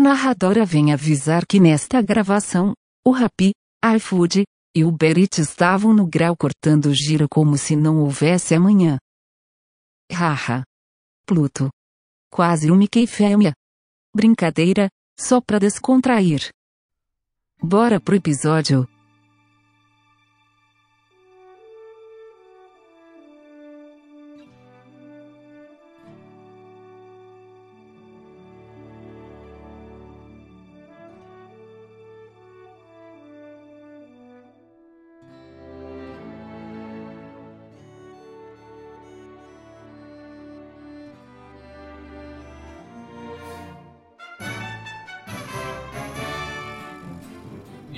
narradora vem avisar que nesta gravação, o Rappi, iFood e o Berit estavam no grau cortando o giro como se não houvesse amanhã. Haha. Pluto. Quase um Mickey fêmea. Brincadeira, só pra descontrair. Bora pro episódio.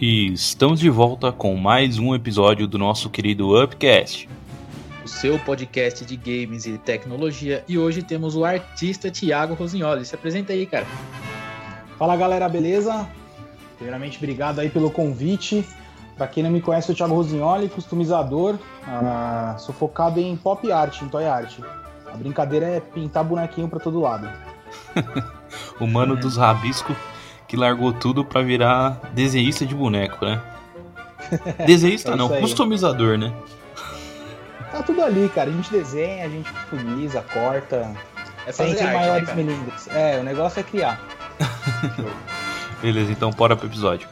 E estamos de volta com mais um episódio do nosso querido Upcast. O seu podcast de games e tecnologia. E hoje temos o artista Thiago Rosignoli. Se apresenta aí, cara. Fala galera, beleza? Primeiramente, obrigado aí pelo convite. Para quem não me conhece, eu sou o Thiago Rosignoli, customizador. Ah, sou focado em pop art, em toy art. A brincadeira é pintar bonequinho para todo lado. o mano dos rabiscos que largou tudo para virar desenhista de boneco, né? Desenhista é não, customizador, né? Tá tudo ali, cara. A gente desenha, a gente customiza, corta. É sem arte, maiores né, melindres. É, o negócio é criar. Beleza, então bora pro episódio.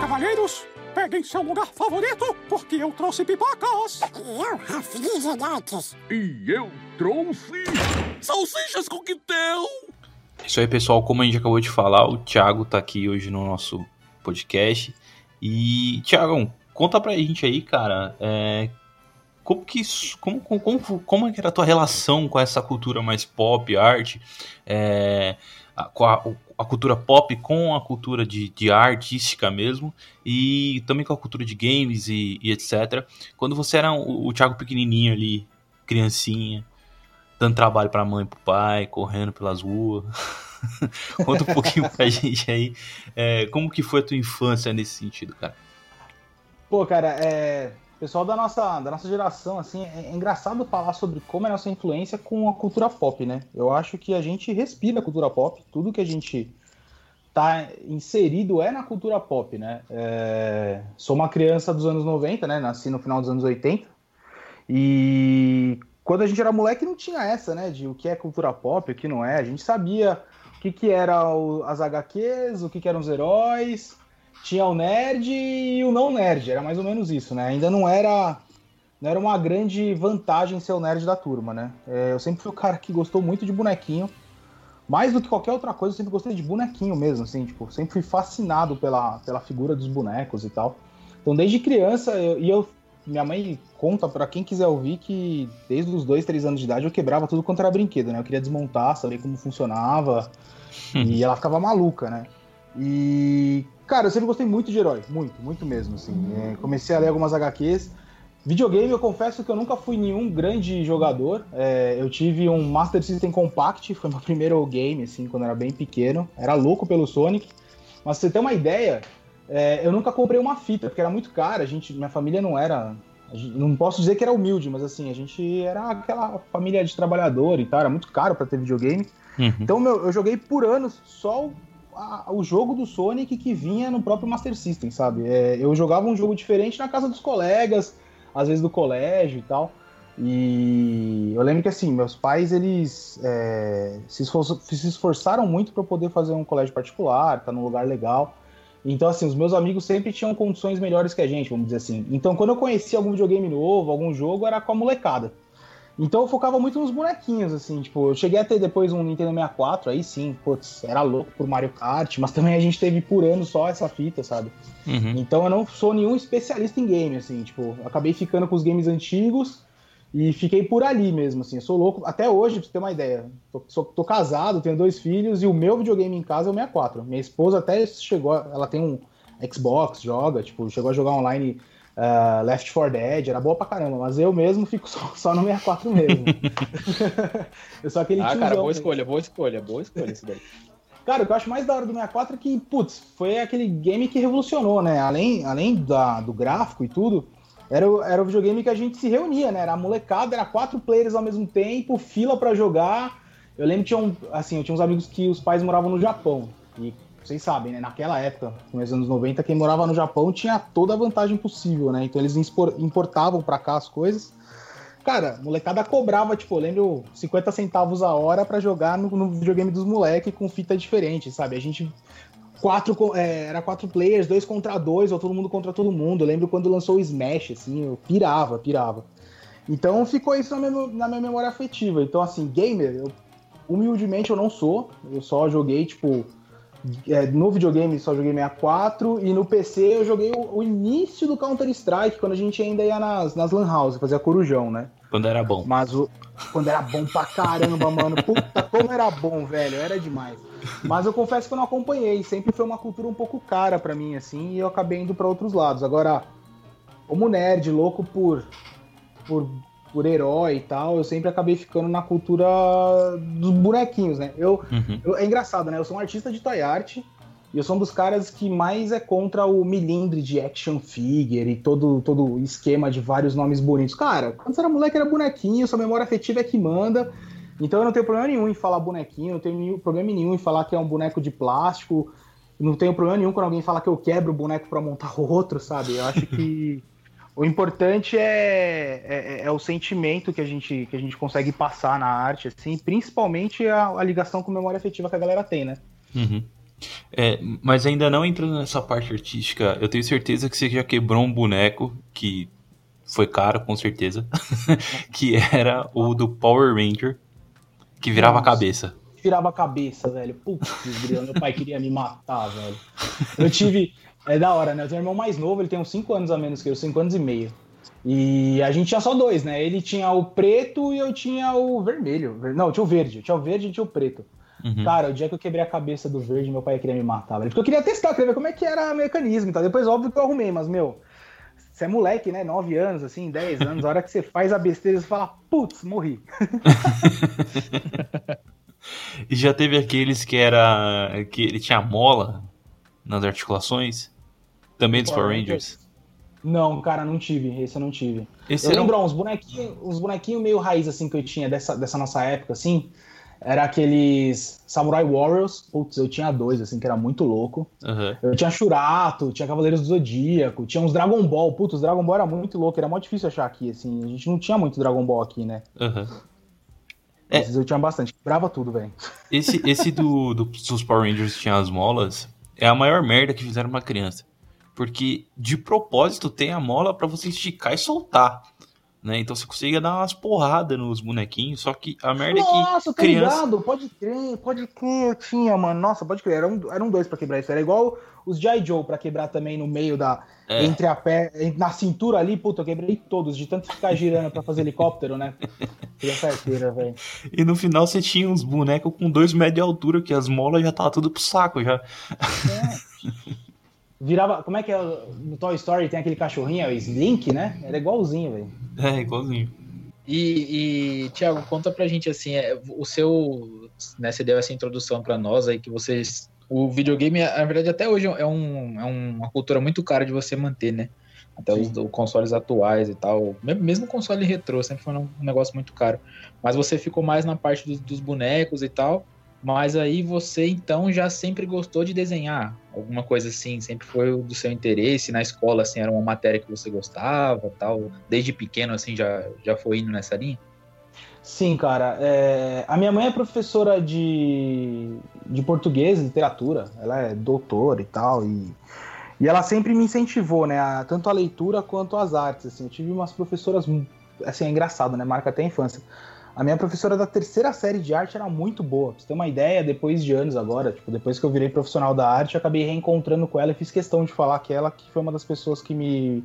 Cavaleiros, peguem seu lugar favorito, porque eu trouxe pipocas! E eu, refrigerantes! E eu trouxe salsichas com quitel! Isso aí, pessoal, como a gente acabou de falar, o Thiago tá aqui hoje no nosso podcast. E, Thiago, conta pra gente aí, cara, é, como que como, como, como é que era a tua relação com essa cultura mais pop, arte, é, a, com a, a cultura pop com a cultura de, de artística mesmo e também com a cultura de games e, e etc. Quando você era o, o Thiago pequenininho ali, criancinha, dando trabalho para a mãe e para o pai, correndo pelas ruas. Conta um pouquinho pra gente aí, é, como que foi a tua infância nesse sentido, cara? Pô, cara, é, pessoal da nossa, da nossa geração, assim, é, é engraçado falar sobre como é a nossa influência com a cultura pop, né? Eu acho que a gente respira a cultura pop, tudo que a gente tá inserido é na cultura pop, né? É... Sou uma criança dos anos 90, né? Nasci no final dos anos 80. E quando a gente era moleque não tinha essa, né? De o que é cultura pop, o que não é. A gente sabia o que, que era o, as HQs, o que, que eram os heróis, tinha o nerd e o não nerd, era mais ou menos isso, né? Ainda não era não era uma grande vantagem ser o nerd da turma, né? É, eu sempre fui o cara que gostou muito de bonequinho, mais do que qualquer outra coisa, eu sempre gostei de bonequinho mesmo, assim, tipo, sempre fui fascinado pela, pela figura dos bonecos e tal. Então, desde criança, eu, e eu, minha mãe conta para quem quiser ouvir que desde os dois, três anos de idade eu quebrava tudo quanto era brinquedo, né? Eu queria desmontar, saber como funcionava, e ela ficava maluca, né? E Cara, eu sempre gostei muito de herói, muito, muito mesmo, assim. É, comecei a ler algumas HQs. Videogame, eu confesso que eu nunca fui nenhum grande jogador. É, eu tive um Master System Compact, foi meu primeiro game, assim, quando eu era bem pequeno. Era louco pelo Sonic. Mas pra você ter uma ideia, é, eu nunca comprei uma fita, porque era muito cara. A gente, minha família não era. Gente, não posso dizer que era humilde, mas assim, a gente era aquela família de trabalhador e tal, era muito caro para ter videogame. Uhum. Então, meu, eu joguei por anos só a, o jogo do Sonic que vinha no próprio Master System, sabe? É, eu jogava um jogo diferente na casa dos colegas, às vezes do colégio e tal. E eu lembro que assim, meus pais eles é, se, se, esforçaram muito para poder fazer um colégio particular, tá num lugar legal. Então, assim, os meus amigos sempre tinham condições melhores que a gente, vamos dizer assim. Então, quando eu conhecia algum videogame novo, algum jogo, era com a molecada. Então eu focava muito nos bonequinhos, assim, tipo, eu cheguei a ter depois um Nintendo 64, aí sim, putz, era louco por Mario Kart, mas também a gente teve por ano só essa fita, sabe? Uhum. Então eu não sou nenhum especialista em game, assim, tipo, acabei ficando com os games antigos e fiquei por ali mesmo, assim, eu sou louco, até hoje, pra você ter uma ideia, tô, sou, tô casado, tenho dois filhos e o meu videogame em casa é o 64. Minha esposa até chegou, ela tem um Xbox, joga, tipo, chegou a jogar online Uh, Left 4 Dead, era boa pra caramba, mas eu mesmo fico só, só no 64 mesmo. eu sou aquele Ah, cara, boa escolha, boa escolha, boa escolha isso daí. Cara, o que eu acho mais da hora do 64 é que, putz, foi aquele game que revolucionou, né? Além, além da, do gráfico e tudo, Era, o- era o videogame que a gente se reunia, né? Era a molecada, era quatro players ao mesmo tempo, fila pra jogar. Eu lembro que tinha um, assim, eu tinha uns amigos que os pais moravam no Japão. E vocês sabem, né? Naquela época, nos anos 90, quem morava no Japão tinha toda a vantagem possível, né? Então eles importavam pra cá as coisas. Cara, molecada cobrava, tipo, lembro 50 centavos a hora pra jogar no, no videogame dos moleques com fita diferente, sabe? A gente. Quatro, é, era quatro players, dois contra dois, ou todo mundo contra todo mundo. Eu lembro quando lançou o Smash, assim, eu pirava, pirava. Então ficou isso na minha, na minha memória afetiva. Então, assim, gamer, eu, humildemente eu não sou. Eu só joguei, tipo, é, no videogame só joguei 64 e no PC eu joguei o, o início do Counter-Strike, quando a gente ainda ia nas, nas Lan House, fazia corujão, né? Quando era bom. Mas o, quando era bom pra caramba, mano. Puta, como era bom, velho. Era demais. Mas eu confesso que eu não acompanhei. Sempre foi uma cultura um pouco cara pra mim, assim, e eu acabei indo pra outros lados. Agora, como nerd, louco por, por, por herói e tal, eu sempre acabei ficando na cultura dos bonequinhos, né? Eu, Uhum. eu- é engraçado, né? Eu sou um artista de toy art e eu sou um dos caras que mais é contra o milindre de action figure e todo todo o esquema de vários nomes bonitos. Cara, quando você era moleque era bonequinho, sua memória afetiva é que manda. Então eu não tenho problema nenhum em falar bonequinho, não tenho nenhum, problema nenhum em falar que é um boneco de plástico. Não tenho problema nenhum quando alguém fala que eu quebro o boneco pra montar outro, sabe? Eu acho que o importante é, é, é o sentimento que a, gente, que a gente consegue passar na arte, assim, principalmente a, a ligação com memória afetiva que a galera tem, né? Uhum. É, mas ainda não entrando nessa parte artística, eu tenho certeza que você já quebrou um boneco que foi caro, com certeza, que era o do Power Ranger, que virava a cabeça. Virava a cabeça, velho. Putz, meu pai queria me matar, velho. Eu tive. É da hora, né? Eu tenho um irmão mais novo, ele tem uns 5 anos a menos que eu, 5 anos e meio. E a gente tinha só dois, né? Ele tinha o preto e eu tinha o vermelho. Ver- Não, tinha o verde. Tinha o verde e tinha o preto. Uhum. Cara, o dia que eu quebrei a cabeça do verde, meu pai queria me matar, velho. Porque eu queria testar, eu queria ver como é que era o mecanismo e tal. Depois, óbvio que eu arrumei, mas, meu, você é moleque, né? 9 anos, assim, 10 anos, a hora que você faz a besteira, você fala, putz, morri. E já teve aqueles que era. que ele tinha mola nas articulações. Também dos Power Rangers. Não, cara, não tive. Esse eu não tive. Esse eu um- lembro, ó, uns bonequinhos, uns bonequinhos meio raiz, assim, que eu tinha dessa, dessa nossa época, assim. Era aqueles Samurai Warriors. Putz, eu tinha dois, assim, que era muito louco. Aham. Eu tinha Shurato, tinha Cavaleiros do Zodíaco, tinha uns Dragon Ball. Putz, os Dragon Ball era muito louco, era muito difícil achar aqui, assim. A gente não tinha muito Dragon Ball aqui, né? aham. É. Esses eu tinha bastante. Brava tudo, velho. Esse, esse do, do- dos Power Rangers que tinha as molas é a maior merda que fizeram pra uma criança. Porque de propósito tem a mola pra você esticar e soltar. Né? Então você conseguia dar umas porradas nos bonequinhos, só que a merda é que Nossa, tô criança. ligado, pode crer, pode crer, eu tinha, mano. Nossa, pode crer, eram, eram dois pra quebrar isso. Era igual os G.I. Joe pra quebrar também no meio da. É. Entre a pé, na cintura ali, puta, eu quebrei todos, de tanto ficar girando pra fazer helicóptero, né? Queria certeira, velho. E no final você tinha uns bonecos com dois metros de altura, que as molas já tava tudo pro saco já. Virava. Como é que é? No Toy Story tem aquele cachorrinho, é o Slink, né? Era igualzinho, velho. É, igualzinho. E, e Thiago, conta pra gente assim, é, o seu, né, você deu essa introdução pra nós aí que vocês, o videogame, na verdade até hoje é, um, é uma cultura muito cara de você manter, né? Até os, os consoles atuais e tal, Me- mesmo o console retrô sempre foi um negócio muito caro. Mas você ficou mais na parte dos, dos bonecos e tal. Mas aí você então já sempre gostou de desenhar alguma coisa assim, sempre foi do seu interesse na escola assim, era uma matéria que você gostava, tal, desde pequeno assim já já foi indo nessa linha? Sim, cara. é, A minha mãe é professora de, de português literatura. Ela é doutora e tal. E, e ela sempre me incentivou, né? a- tanto a leitura quanto as artes. Assim. Eu tive umas professoras. Assim, é engraçado, né? Marca até a infância. A minha professora da terceira série de arte era muito boa. Pra você ter uma ideia, depois de anos agora, tipo, depois que eu virei profissional da arte, eu acabei reencontrando com ela e fiz questão de falar que ela que foi uma das pessoas que me,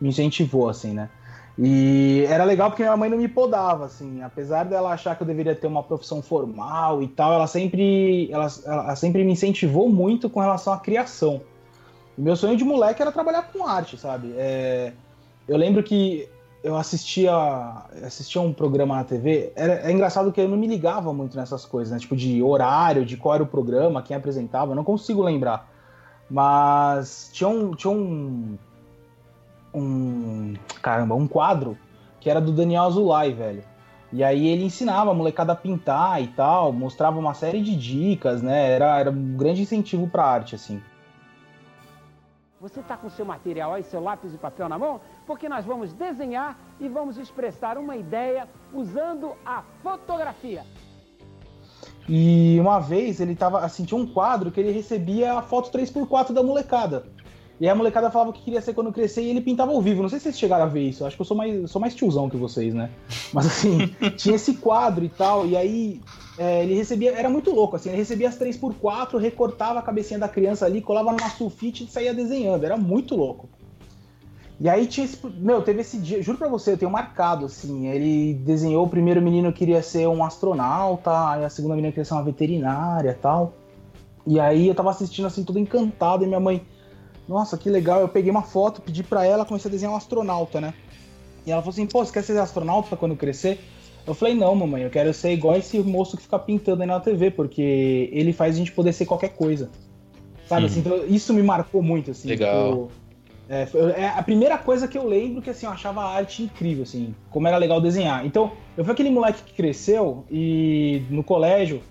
me incentivou, assim, né? E era legal porque minha mãe não me podava, assim, apesar dela achar que eu deveria ter uma profissão formal e tal, ela sempre, ela, ela sempre me incentivou muito com relação à criação. Meu sonho de moleque era trabalhar com arte, sabe? É, eu lembro que eu assistia, assistia um programa na TV, era, é engraçado que eu não me ligava muito nessas coisas, né? Tipo, de horário, de qual era o programa, quem apresentava, não consigo lembrar. Mas tinha um, tinha um, um. Caramba, um quadro que era do Daniel Azulay, velho. E aí ele ensinava a molecada a pintar e tal, mostrava uma série de dicas, né? Era, era um grande incentivo pra arte, assim. Você está com seu material aí, seu lápis e papel na mão? Porque nós vamos desenhar e vamos expressar uma ideia usando a fotografia. E uma vez ele tava, assim, tinha um quadro que ele recebia a foto 3x4 da molecada. E a molecada falava o que queria ser quando crescer e ele pintava ao vivo. Não sei se vocês chegaram a ver isso. Acho que eu sou mais, sou mais tiozão que vocês, né? Mas assim, tinha esse quadro e tal. E aí é, ele recebia. Era muito louco, assim. Ele recebia as 3x4, recortava a cabecinha da criança ali, colava numa sulfite e saía desenhando. Era muito louco. E aí tinha esse. Meu, teve esse dia. Juro pra você, eu tenho marcado, assim. Ele desenhou o primeiro menino queria ser um astronauta, aí a segunda menina queria ser uma veterinária tal. E aí eu tava assistindo assim, todo encantado, e minha mãe nossa, que legal. Eu peguei uma foto, pedi para ela, comecei a desenhar um astronauta, né? E ela falou assim, pô, você quer ser astronauta quando crescer? Eu falei, não, mamãe, eu quero ser igual esse moço que fica pintando aí na TV, porque ele faz a gente poder ser qualquer coisa. Sabe, hum. assim, então, isso me marcou muito, assim. Legal. Tipo, é, é, a primeira coisa que eu lembro que, assim, eu achava a arte incrível, assim, como era legal desenhar. Então, eu fui aquele moleque que cresceu e no colégio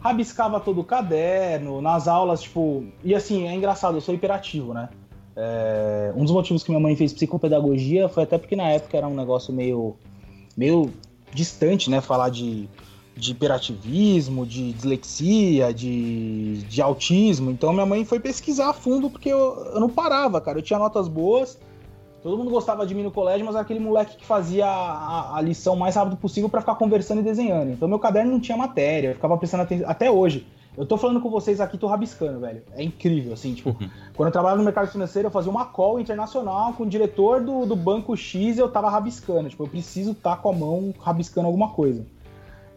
rabiscava todo o caderno, nas aulas, tipo. E assim, é engraçado, eu sou hiperativo, né? É, um dos motivos que minha mãe fez psicopedagogia foi até porque na época era um negócio meio, meio distante, né? Falar de, de hiperativismo, de dislexia, de, de autismo. Então minha mãe foi pesquisar a fundo porque eu, eu não parava, cara. Eu tinha notas boas, Todo mundo gostava de mim no colégio, mas era aquele moleque que fazia a, a lição mais rápido possível para ficar conversando e desenhando. Então meu caderno não tinha matéria, eu ficava prestando atenção. Até hoje. Eu tô falando com vocês aqui, tô rabiscando, velho. É incrível, assim, tipo, uhum. quando eu trabalhava no mercado financeiro, eu fazia uma call internacional com o diretor do, do banco X e eu tava rabiscando. Tipo, eu preciso estar tá com a mão rabiscando alguma coisa.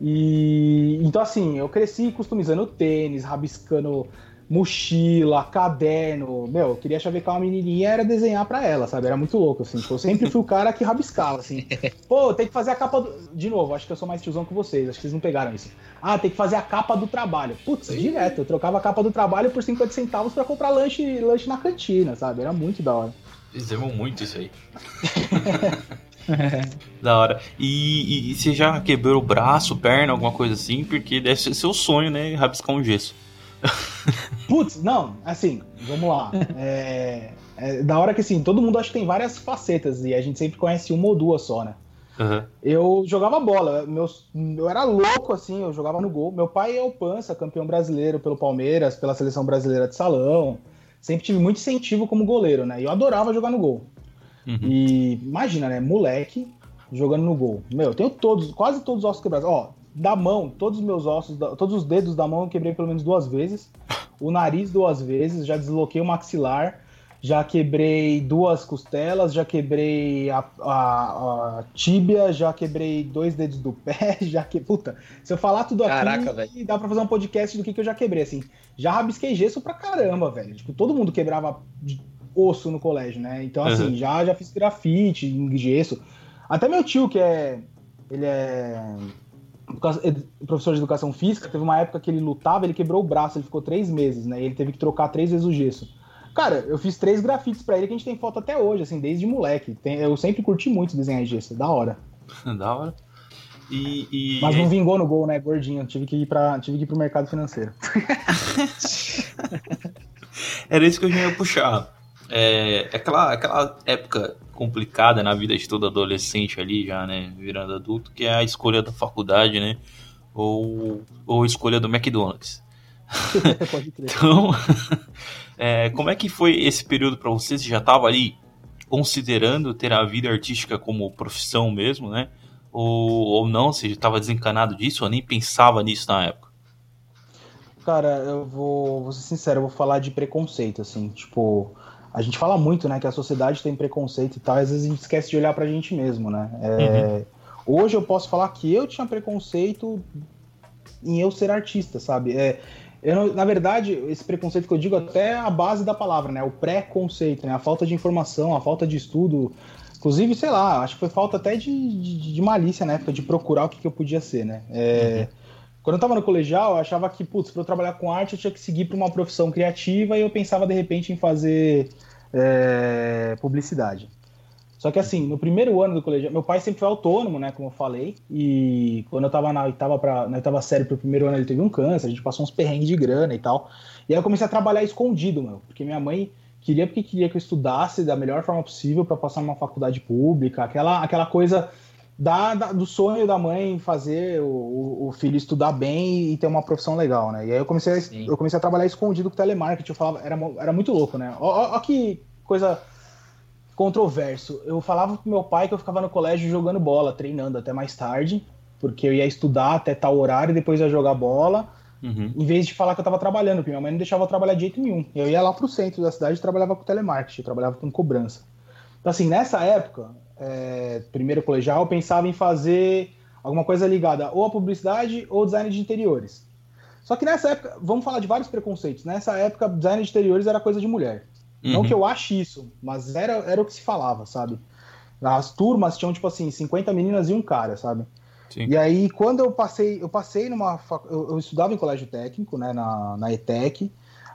E então, assim, eu cresci customizando tênis, rabiscando mochila, caderno. Meu, eu queria chavecar uma menininha era desenhar para ela, sabe? Era muito louco, assim. Tipo, eu sempre fui o cara que rabiscava, assim. Pô, tem que fazer a capa do... De novo, acho que eu sou mais tiozão que vocês, acho que vocês não pegaram isso. Ah, tem que fazer a capa do trabalho. Putz, Sim. direto. Eu trocava a capa do trabalho por 50 centavos para comprar lanche, lanche na cantina, sabe? Era muito da hora. Fizemos muito isso aí. da hora. E, e, e, você já quebrou o braço, perna, alguma coisa assim? Porque deve ser seu sonho, né? Rabiscar um gesso. Putz, não, assim, vamos lá. É, é, da hora que assim, todo mundo acha que tem várias facetas e a gente sempre conhece uma ou duas só, né? Uhum. Eu jogava bola, meus, eu era louco assim, eu jogava no gol. Meu pai é o Pança, campeão brasileiro pelo Palmeiras, pela seleção brasileira de salão. Sempre tive muito incentivo como goleiro, né? E eu adorava jogar no gol. Uhum. E imagina, né? Moleque jogando no gol. Meu, eu tenho todos, quase todos os ossos quebrados. Ó, da mão, todos os meus ossos, todos os dedos da mão eu quebrei pelo menos duas vezes. O nariz duas vezes, já desloquei o maxilar, já quebrei duas costelas, já quebrei a, a, a tíbia, já quebrei dois dedos do pé, já que. Puta, se eu falar tudo aqui, véio. dá pra fazer um podcast do que, que eu já quebrei, assim. Já rabisquei gesso pra caramba, velho. Tipo, todo mundo quebrava osso no colégio, né? Então, assim, uhum. já, já fiz grafite em gesso. Até meu tio, que é. Ele é professor de educação física, teve uma época que ele lutava, ele quebrou o braço, ele ficou três meses, né? E ele teve que trocar três vezes o gesso. Cara, eu fiz três grafites para ele que a gente tem foto até hoje, assim, desde moleque. Tem, eu sempre curti muito desenhar gesso, da hora. da hora. E, e... Mas não vingou no gol, né, gordinho? Tive que ir para, tive que ir pro mercado financeiro. Era isso que eu ia puxar. É, aquela, aquela época complicada na vida de todo adolescente ali já, né, virando adulto, que é a escolha da faculdade, né, ou, ou a escolha do McDonald's. então, é, como é que foi esse período para você? Você já estava ali considerando ter a vida artística como profissão mesmo, né? Ou, ou não? Você já estava desencanado disso ou nem pensava nisso na época? Cara, eu vou, vou ser sincero, eu vou falar de preconceito, assim, tipo, a gente fala muito, né, que a sociedade tem preconceito e tal, e às vezes a gente esquece de olhar pra gente mesmo, né? É, uhum. Hoje eu posso falar que eu tinha preconceito em eu ser artista, sabe? É, eu, na verdade, esse preconceito que eu digo até é a base da palavra, né? O pré-conceito, né? A falta de informação, a falta de estudo. Inclusive, sei lá, acho que foi falta até de, de, de malícia na época de procurar o que, que eu podia ser, né? É, uhum. Quando eu tava no colegial, eu achava que, putz, pra eu trabalhar com arte, eu tinha que seguir pra uma profissão criativa e eu pensava, de repente, em fazer é, publicidade. Só que assim, no primeiro ano do colegial, meu pai sempre foi autônomo, né, como eu falei, e quando eu tava na oitava, pra, na oitava série pro primeiro ano ele teve um câncer, a gente passou uns perrengues de grana e tal. E aí eu comecei a trabalhar escondido, meu, porque minha mãe queria porque queria que eu estudasse da melhor forma possível para passar numa faculdade pública, aquela, aquela coisa da, da, do sonho da mãe fazer o, o, filho estudar bem e ter uma profissão legal, né? E aí eu comecei, a, eu comecei a trabalhar escondido com telemarketing, eu falava, era, era muito louco, né? Ó, ó, ó que coisa controverso. Eu falava pro meu pai que eu ficava no colégio jogando bola, treinando até mais tarde, porque eu ia estudar até tal horário e depois ia jogar bola, uhum. em vez de falar que eu tava trabalhando, porque minha mãe não deixava eu trabalhar de jeito nenhum. Eu ia lá pro centro da cidade e trabalhava com telemarketing, trabalhava com cobrança. Então, assim, nessa época, é, primeiro colegial, eu pensava em fazer alguma coisa ligada ou à publicidade ou design de interiores. Só que nessa época, vamos falar de vários preconceitos. Nessa época, design de interiores era coisa de mulher. Uhum. Não que eu ache isso, mas era, era o que se falava, sabe? As turmas tinham, tipo assim, 50 meninas e um cara, sabe? Sim. E aí, quando eu passei, eu passei numa. Eu, eu, estudava em colégio técnico, né, na, na ETEC.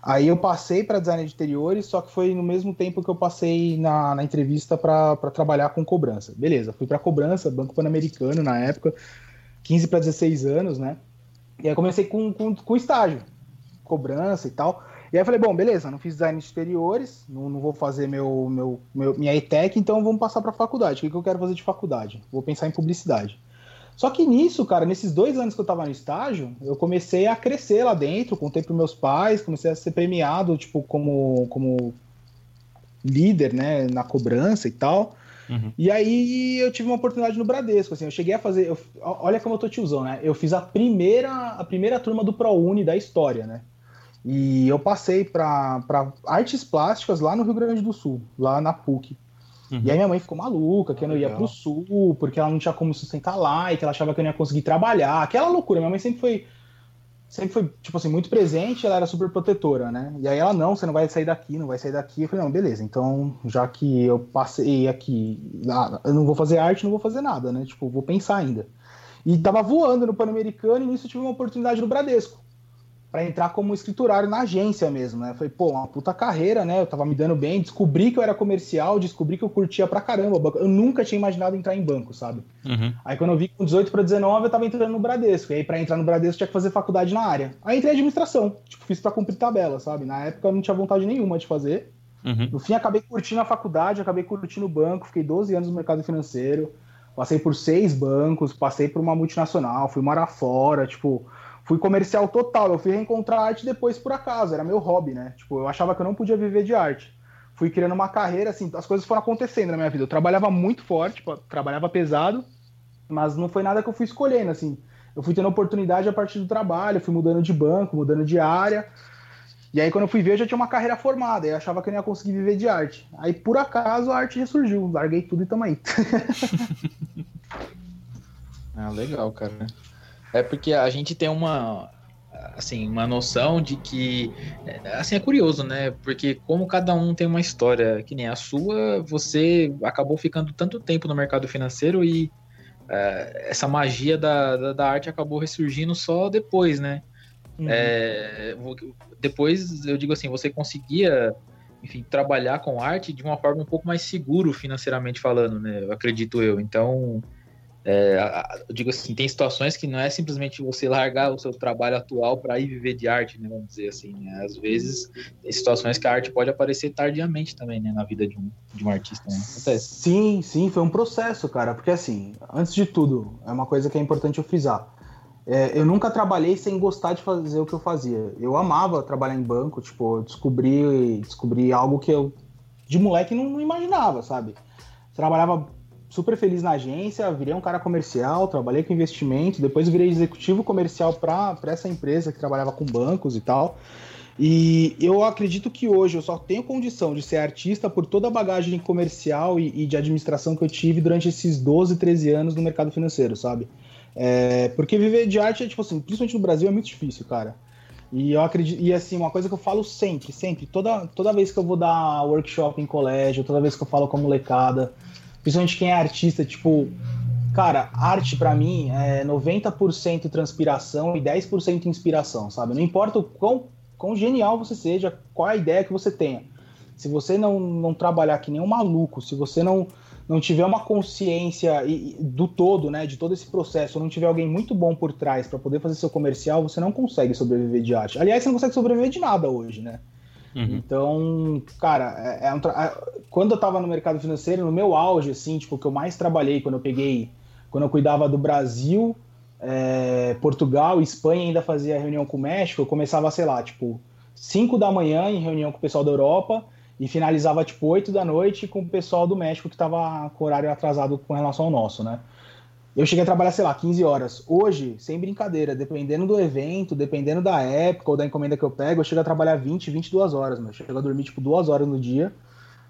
Aí eu passei para design de interiores, só que foi no mesmo tempo que eu passei na, na entrevista para trabalhar com cobrança. Beleza, fui para cobrança, Banco Pan-Americano na época, 15 para 16 anos, né? E aí comecei com, com, com estágio, cobrança e tal. E aí falei, bom, beleza, não fiz design de exteriores, não, não vou fazer meu, meu, meu, minha ETEC, então vamos passar para faculdade. O que, que eu quero fazer de faculdade? Vou pensar em publicidade. Só que nisso, cara, nesses dois anos que eu tava no estágio, eu comecei a crescer lá dentro, contei pros meus pais, comecei a ser premiado, tipo, como, como líder, né, na cobrança e tal. Uhum. E aí eu tive uma oportunidade no Bradesco, assim, eu cheguei a fazer, eu, olha como eu tô tiozão, né? Eu fiz a primeira, a primeira turma do ProUni da história, né? E eu passei para artes plásticas lá no Rio Grande do Sul, lá na PUC. Uhum. E aí minha mãe ficou maluca, que eu não ia pro sul, porque ela não tinha como sustentar lá, e que ela achava que eu não ia conseguir trabalhar. Aquela loucura, minha mãe sempre foi sempre foi, tipo assim, muito presente, ela era super protetora, né? E aí ela, não, você não vai sair daqui, não vai sair daqui. Eu falei, não, beleza, então, já que eu passei aqui, eu não vou fazer arte, não vou fazer nada, né? Tipo, vou pensar ainda. E tava voando no Pan-Americano e nisso tive uma oportunidade no Bradesco para entrar como escriturário na agência mesmo, né? Foi, pô, uma puta carreira, né? Eu tava me dando bem, descobri que eu era comercial, descobri que eu curtia pra caramba banco. Eu nunca tinha imaginado entrar em banco, sabe? Uhum. Aí quando eu vi com 18 para 19, eu tava entrando no Bradesco. E aí para entrar no Bradesco tinha que fazer faculdade na área. Aí entrei em administração, tipo, fiz para cumprir tabela, sabe? Na época eu não tinha vontade nenhuma de fazer. Uhum. No fim acabei curtindo a faculdade, acabei curtindo o banco, fiquei 12 anos no mercado financeiro. Passei por seis bancos, passei por uma multinacional, fui morar fora, tipo, fui comercial total. Eu fui reencontrar arte depois por acaso, era meu hobby, né? Tipo, eu achava que eu não podia viver de arte. Fui criando uma carreira, assim, as coisas foram acontecendo na minha vida. Eu trabalhava muito forte, tipo, trabalhava pesado, mas não foi nada que eu fui escolhendo, assim. Eu fui tendo oportunidade a partir do trabalho, fui mudando de banco, mudando de área. E aí, quando eu fui ver, eu já tinha uma carreira formada, eu achava que eu não ia conseguir viver de arte. Aí, por acaso, a arte ressurgiu. Larguei tudo e tamo aí. ah, legal, cara. É porque a gente tem uma assim, uma noção de que assim é curioso, né? Porque como cada um tem uma história que nem a sua, você acabou ficando tanto tempo no mercado financeiro e uh, essa magia da, da, da, arte acabou ressurgindo só depois, né? Uhum. É, depois eu digo assim, você conseguia enfim, trabalhar com arte de uma forma um pouco mais seguro financeiramente falando, né? Acredito eu. Então, é, eu digo assim, tem situações que não é simplesmente você largar o seu trabalho atual para ir viver de arte, né, vamos dizer assim. Né? Às vezes, tem situações que a arte pode aparecer tardiamente também, né, na vida de um, de um artista. Né? Sim, sim, foi um processo, cara. Porque assim, antes de tudo, é uma coisa que é importante eu frisar. É, eu nunca trabalhei sem gostar de fazer o que eu fazia. Eu amava trabalhar em banco, tipo, descobri, descobri algo que eu, de moleque, não, não imaginava, sabe? Trabalhava super feliz na agência, virei um cara comercial, trabalhei com investimento, depois virei executivo comercial para essa empresa que trabalhava com bancos e tal. E eu acredito que hoje eu só tenho condição de ser artista por toda a bagagem comercial e, e de administração que eu tive durante esses 12, 13 anos no mercado financeiro, sabe? É, porque viver de arte, é, tipo assim, principalmente no Brasil, é muito difícil, cara. E eu acredito, e assim, uma coisa que eu falo sempre, sempre, toda, toda vez que eu vou dar workshop em colégio, toda vez que eu falo com a molecada, principalmente quem é artista, tipo, cara, arte para mim é 90% transpiração e 10% inspiração, sabe? Não importa o quão, quão genial você seja, qual a ideia que você tenha. Se você não, não trabalhar que nem um maluco, se você não não tiver uma consciência do todo, né, de todo esse processo, não tiver alguém muito bom por trás para poder fazer seu comercial, você não consegue sobreviver de arte. Aliás, você não consegue sobreviver de nada hoje, né? Uhum. Então, cara, é, é um tra- é- quando eu tava no mercado financeiro, no meu auge, assim, tipo, que eu mais trabalhei quando eu peguei, quando eu cuidava do Brasil, é, Portugal, Espanha, ainda fazia reunião com o México, eu começava, sei lá, tipo, 5 da manhã em reunião com o pessoal da Europa e finalizava, tipo, 8 da noite com o pessoal do México que tava com horário atrasado com relação ao nosso, né? Eu cheguei a trabalhar, sei lá, 15 horas. Hoje, sem brincadeira, dependendo do evento, dependendo da época ou da encomenda que eu pego, eu chego a trabalhar 20, 22 horas, meu. Eu chego a dormir, tipo, duas horas no dia.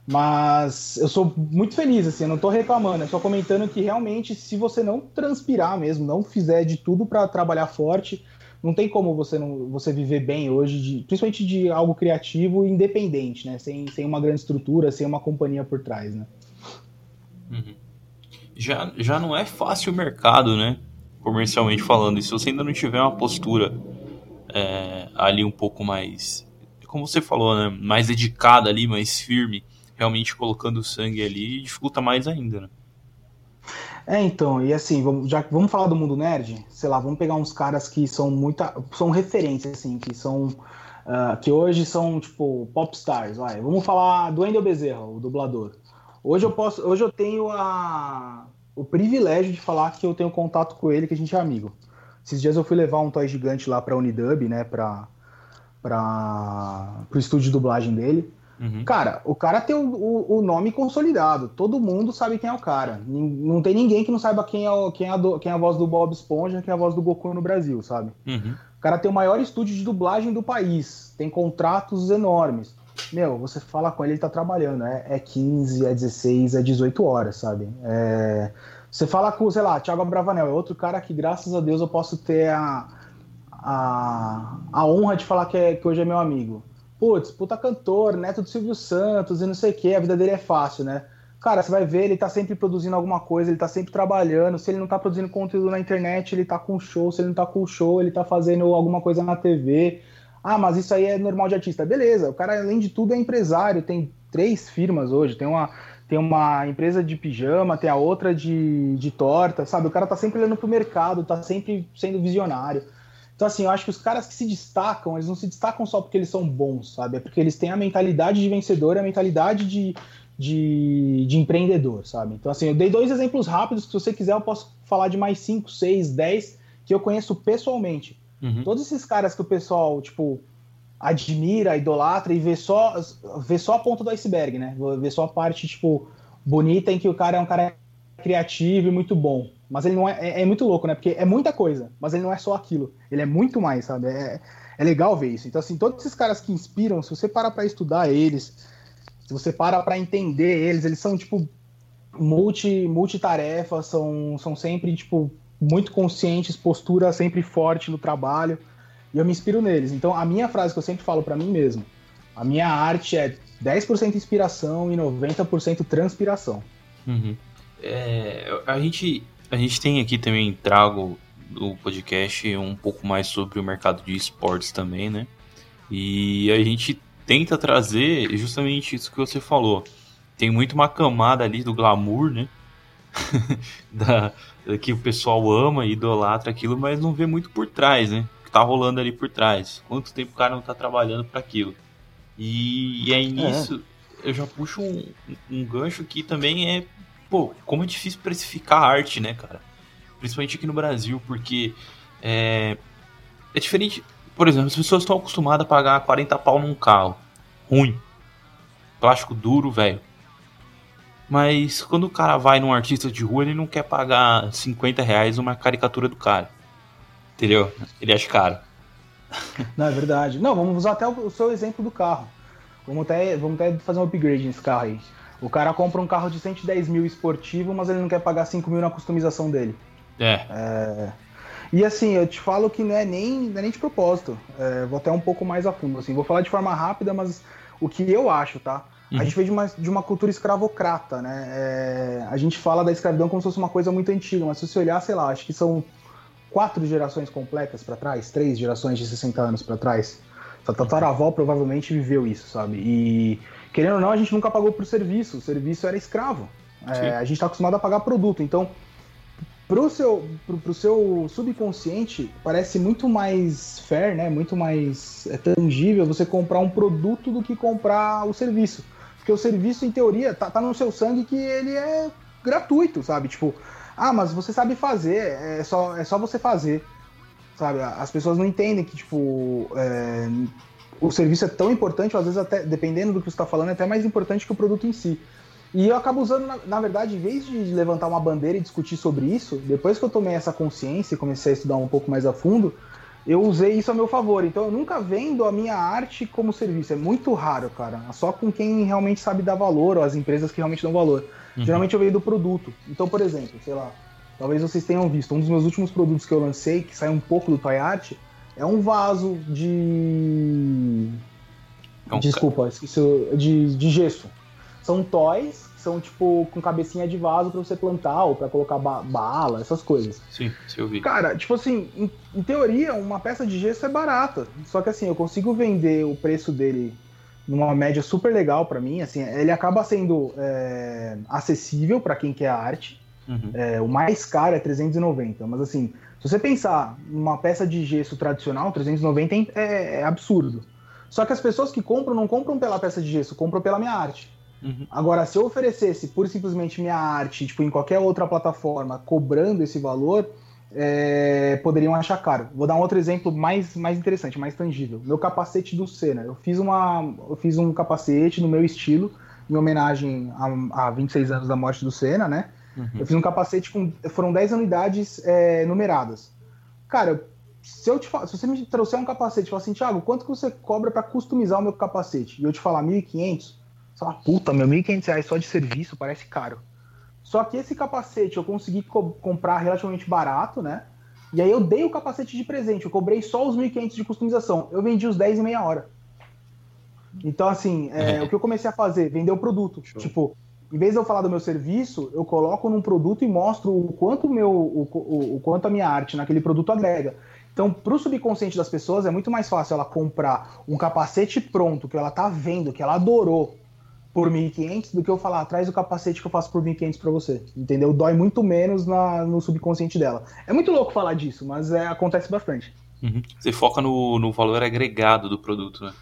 Mas eu sou muito feliz, assim, eu não tô reclamando, eu só comentando que realmente, se você não transpirar mesmo, não fizer de tudo para trabalhar forte, não tem como você não você viver bem hoje, de, principalmente de algo criativo e independente, né? Sem, sem uma grande estrutura, sem uma companhia por trás, né? Uhum. Já, já não é fácil o mercado, né? Comercialmente falando. E se você ainda não tiver uma postura é, ali um pouco mais, como você falou, né? Mais dedicada ali, mais firme, realmente colocando sangue ali, dificulta mais ainda, né? É, então, e assim, vamos, já vamos falar do mundo nerd, sei lá, vamos pegar uns caras que são muita. são referências, assim, que são. ah, que hoje são, tipo, popstars, vai. Vamos falar do Wendel Bezerra, o dublador. Hoje eu posso. Hoje eu tenho a, o privilégio de falar que eu tenho contato com ele, que a gente é amigo. Esses dias eu fui levar um toy gigante lá pra Unidub, né, pra, pra, pro estúdio de dublagem dele. Uhum. Cara, o cara tem o, o- o nome consolidado. Todo mundo sabe quem é o cara. Não tem ninguém que não saiba quem é, o- quem é, a, do- quem é a voz do Bob Esponja, quem é a voz do Goku no Brasil, sabe? Uhum. O cara tem o maior estúdio de dublagem do país. Tem contratos enormes. Meu, você fala com ele, ele tá trabalhando. É, é 15, é 16, é 18 horas, sabe? É, Você fala com, sei lá, Thiago Bravanel, é outro cara que, graças a Deus, eu posso ter a, a, a honra de falar que, é- que hoje é meu amigo. Putz, puta cantor, neto do Silvio Santos e não sei o que, a vida dele é fácil, né? Cara, você vai ver, ele tá sempre produzindo alguma coisa, ele tá sempre trabalhando. Se ele não tá produzindo conteúdo na internet, ele tá com show. Se ele não tá com show, ele tá fazendo alguma coisa na TV. Ah, mas isso aí é normal de artista. Beleza, o cara, além de tudo, é empresário, tem três firmas hoje. Tem uma, tem uma empresa de pijama, tem a outra de, de torta, sabe? O cara tá sempre olhando pro mercado, tá sempre sendo visionário. Então, assim, eu acho que os caras que se destacam, eles não se destacam só porque eles são bons, sabe? É porque eles têm a mentalidade de vencedor, a mentalidade de, de, de empreendedor, sabe? Então, assim, eu dei dois exemplos rápidos, que se você quiser eu posso falar de mais cinco, seis, dez, que eu conheço pessoalmente. Uhum. Todos esses caras que o pessoal, tipo, admira, idolatra e vê só, vê só a ponta do iceberg, né? Vê só a parte, tipo, bonita em que o cara é um cara criativo e muito bom. Mas ele não é, é, é muito louco, né? Porque é muita coisa, mas ele não é só aquilo. Ele é muito mais, sabe? É, é legal ver isso. Então, assim, todos esses caras que inspiram, se você para pra estudar eles, se você para pra entender eles, eles são, tipo, multi, multitarefa, são, são sempre, tipo, muito conscientes, postura sempre forte no trabalho. E eu me inspiro neles. Então, a minha frase que eu sempre falo pra mim mesmo, a minha arte é 10% inspiração e 90% transpiração. Uhum. É, a, gente, a gente tem aqui também, trago no podcast um pouco mais sobre o mercado de esportes também, né? E a gente tenta trazer justamente isso que você falou. Tem muito uma camada ali do glamour, né? da, que o pessoal ama e idolatra aquilo, mas não vê muito por trás, né? O que tá rolando ali por trás. Quanto tempo o cara não tá trabalhando para aquilo. E, e aí nisso, eu já puxo um, um gancho que também é pô, como é difícil precificar arte, né, cara? Principalmente aqui no Brasil, porque é, é diferente. Por exemplo, as pessoas estão acostumadas a pagar 40 pau num carro. Ruim. Plástico duro, velho. Mas quando o cara vai num artista de rua, ele não quer pagar 50 reais uma caricatura do cara. Entendeu? Ele acha caro. Não, é verdade. Não, vamos usar até o seu exemplo do carro. Vamos até, vamos até fazer um upgrade nesse carro aí. O cara compra um carro de 110 mil esportivo, mas ele não quer pagar 5 mil na customização dele. É. é... E assim, eu te falo que não é nem, não é nem de propósito. É, vou até um pouco mais a fundo. Assim, vou falar de forma rápida, mas o que eu acho, tá? Uhum. A gente veio de uma, de uma cultura escravocrata, né? É, a gente fala da escravidão como se fosse uma coisa muito antiga, mas se você olhar, sei lá, acho que são quatro gerações completas para trás, três gerações de 60 anos para trás. Sua tataravó provavelmente viveu isso, sabe? E querendo ou não, a gente nunca pagou por serviço. O serviço era escravo. É, a gente está acostumado a pagar produto. Então, pro seu, pro, pro seu subconsciente, parece muito mais fair, né? Muito mais é, tangível você comprar um produto do que comprar o serviço. Porque o serviço, em teoria, tá, tá no seu sangue que ele é gratuito, sabe? Tipo, ah, mas você sabe fazer, é só, é só você fazer. Sabe? As pessoas não entendem que, tipo, é, o serviço é tão importante, às vezes até, dependendo do que você está falando, é até mais importante que o produto em si. E eu acabo usando, na, na, verdade, em vez de levantar uma bandeira e discutir sobre isso, depois que eu tomei essa consciência e comecei a estudar um pouco mais a fundo, eu usei isso a meu favor. Então eu nunca vendo a minha arte como serviço. É muito raro, cara. Só com quem realmente sabe dar valor, ou as empresas que realmente dão valor. Uhum. Geralmente eu vejo do produto. Então, por exemplo, sei lá, talvez vocês tenham visto, um dos meus últimos produtos que eu lancei, que sai um pouco do Toy Art, é um vaso de. É Desculpa, esqueci. De, de gesso. São toys são tipo com cabecinha de vaso para você plantar ou para colocar ba bala, essas coisas. Sim, se eu vi. Cara, tipo assim, em, em, teoria, uma peça de gesso é barata. Só que assim, eu consigo vender o preço dele numa média super legal para mim. Assim, ele acaba sendo é, acessível para quem quer arte. Uhum. É, o mais caro é 390, mas assim, se você pensar numa peça de gesso tradicional, 390 é, é absurdo. Só que as pessoas que compram não compram pela peça de gesso, compram pela minha arte. Uhum. Agora, se eu oferecesse pura e simplesmente minha arte, tipo, em qualquer outra plataforma, cobrando esse valor, é, poderiam achar caro. Vou dar um outro exemplo mais, mais interessante, mais tangível. Meu capacete do Senna. Eu fiz, uma, eu fiz um capacete no meu estilo, em homenagem a, a 26 anos da morte do Senna, né? Uhum. Eu fiz um capacete com. Foram 10 unidades é, numeradas. Cara, se, eu te, se você me trouxer um capacete e falar assim, Thiago, quanto que você cobra para customizar o meu capacete? E eu te falar 1.500, você fala, puta, meu, 1.500 reais só de serviço parece caro. Só que esse capacete eu consegui co comprar relativamente barato, né? E aí eu dei o capacete de presente, eu cobrei só os 1.500 de customização. Eu vendi os 10 em meia hora. Então, assim, é, o que eu comecei a fazer? Vender o produto. Show. Tipo, em vez de eu falar do meu serviço, eu coloco num produto e mostro o quanto, meu, o, o, o quanto a minha arte naquele produto agrega. Então, para o subconsciente das pessoas, é muito mais fácil ela comprar um capacete pronto, que ela tá vendo, que ela adorou, por 1.500, do que eu falar, traz o capacete que eu faço por 1.500 para você. Entendeu? Dói muito menos na, no subconsciente dela. É muito louco falar disso, mas é, acontece bastante. Uhum. Você foca no, no valor agregado do produto, né?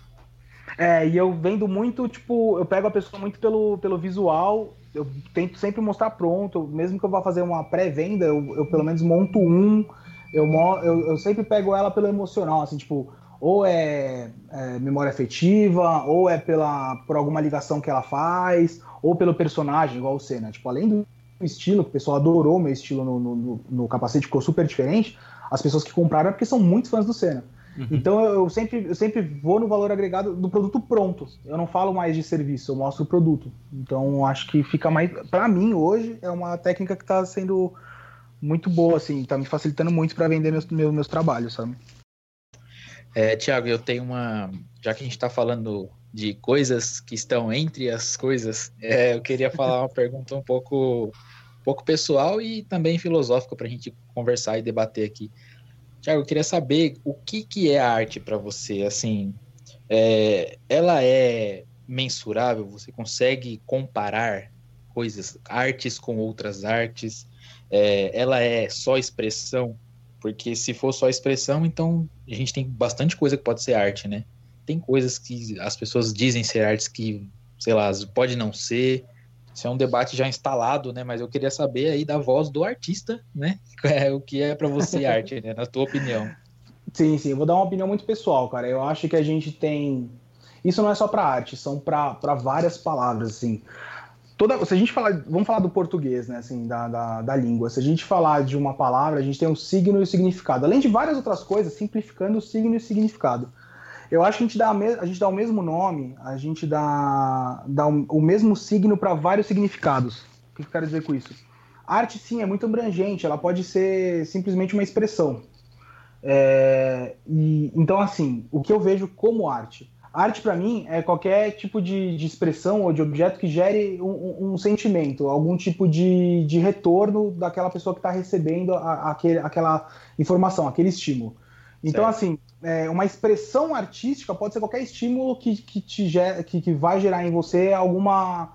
É, e eu vendo muito, tipo, eu pego a pessoa muito pelo, pelo visual, eu tento sempre mostrar pronto, mesmo que eu vá fazer uma pré-venda, eu, eu, pelo menos monto um, eu, eu, eu, sempre pego ela pelo emocional, assim, tipo, ou é, é, memória afetiva, ou é pela, por alguma ligação que ela faz, ou pelo personagem, igual o Senna. Tipo, além do estilo, que o pessoal adorou meu estilo no, no, no capacete, ficou super diferente, as pessoas que compraram é porque são muito fãs do Senna. Uhum. Então eu sempre, eu sempre vou no valor agregado do produto pronto. Eu não falo mais de serviço, eu mostro o produto. Então acho que fica mais. Para mim, hoje, é uma técnica que está sendo muito boa, assim, está me facilitando muito para vender meus, meus, meus, trabalhos, sabe? É, Tiago, eu tenho uma. Já que a gente está falando de coisas que estão entre as coisas, é, eu queria falar uma pergunta um pouco, um pouco pessoal e também filosófica para a gente conversar e debater aqui. Tiago, eu queria saber o que, que é arte para você. Assim, é, ela é mensurável? Você consegue comparar coisas, artes com outras artes? É, ela é só expressão? Porque se for só expressão, então a gente tem bastante coisa que pode ser arte, né? Tem coisas que as pessoas dizem ser artes que, sei lá, pode não ser. Isso é um debate já instalado, né? Mas eu queria saber aí da voz do artista, né? É, o que é para você arte, né? Na tua opinião. Sim, sim. Eu vou dar uma opinião muito pessoal, cara. Eu acho que a gente tem. Isso não é só para arte, são para várias palavras, assim. Toda, se a gente falar, vamos falar do português, né, assim, da, da, da, língua. Se a gente falar de uma palavra, a gente tem o signo e o significado. Além de várias outras coisas, simplificando o signo e o significado. Eu acho que a gente dá, a gente dá o mesmo nome, a gente dá, dá o mesmo signo para vários significados. O que eu quero dizer com isso? A arte, sim, é muito abrangente, ela pode ser simplesmente uma expressão. É, e, então, assim, o que eu vejo como arte? Arte, para mim, é qualquer tipo de, de, expressão ou de objeto que gere um, um sentimento, algum tipo de, de, retorno daquela pessoa que está recebendo a, a, aquele, aquela informação, aquele estímulo. Então, certo. assim, é, uma expressão artística pode ser qualquer estímulo que, que, te ger, que, que vai gerar em você alguma,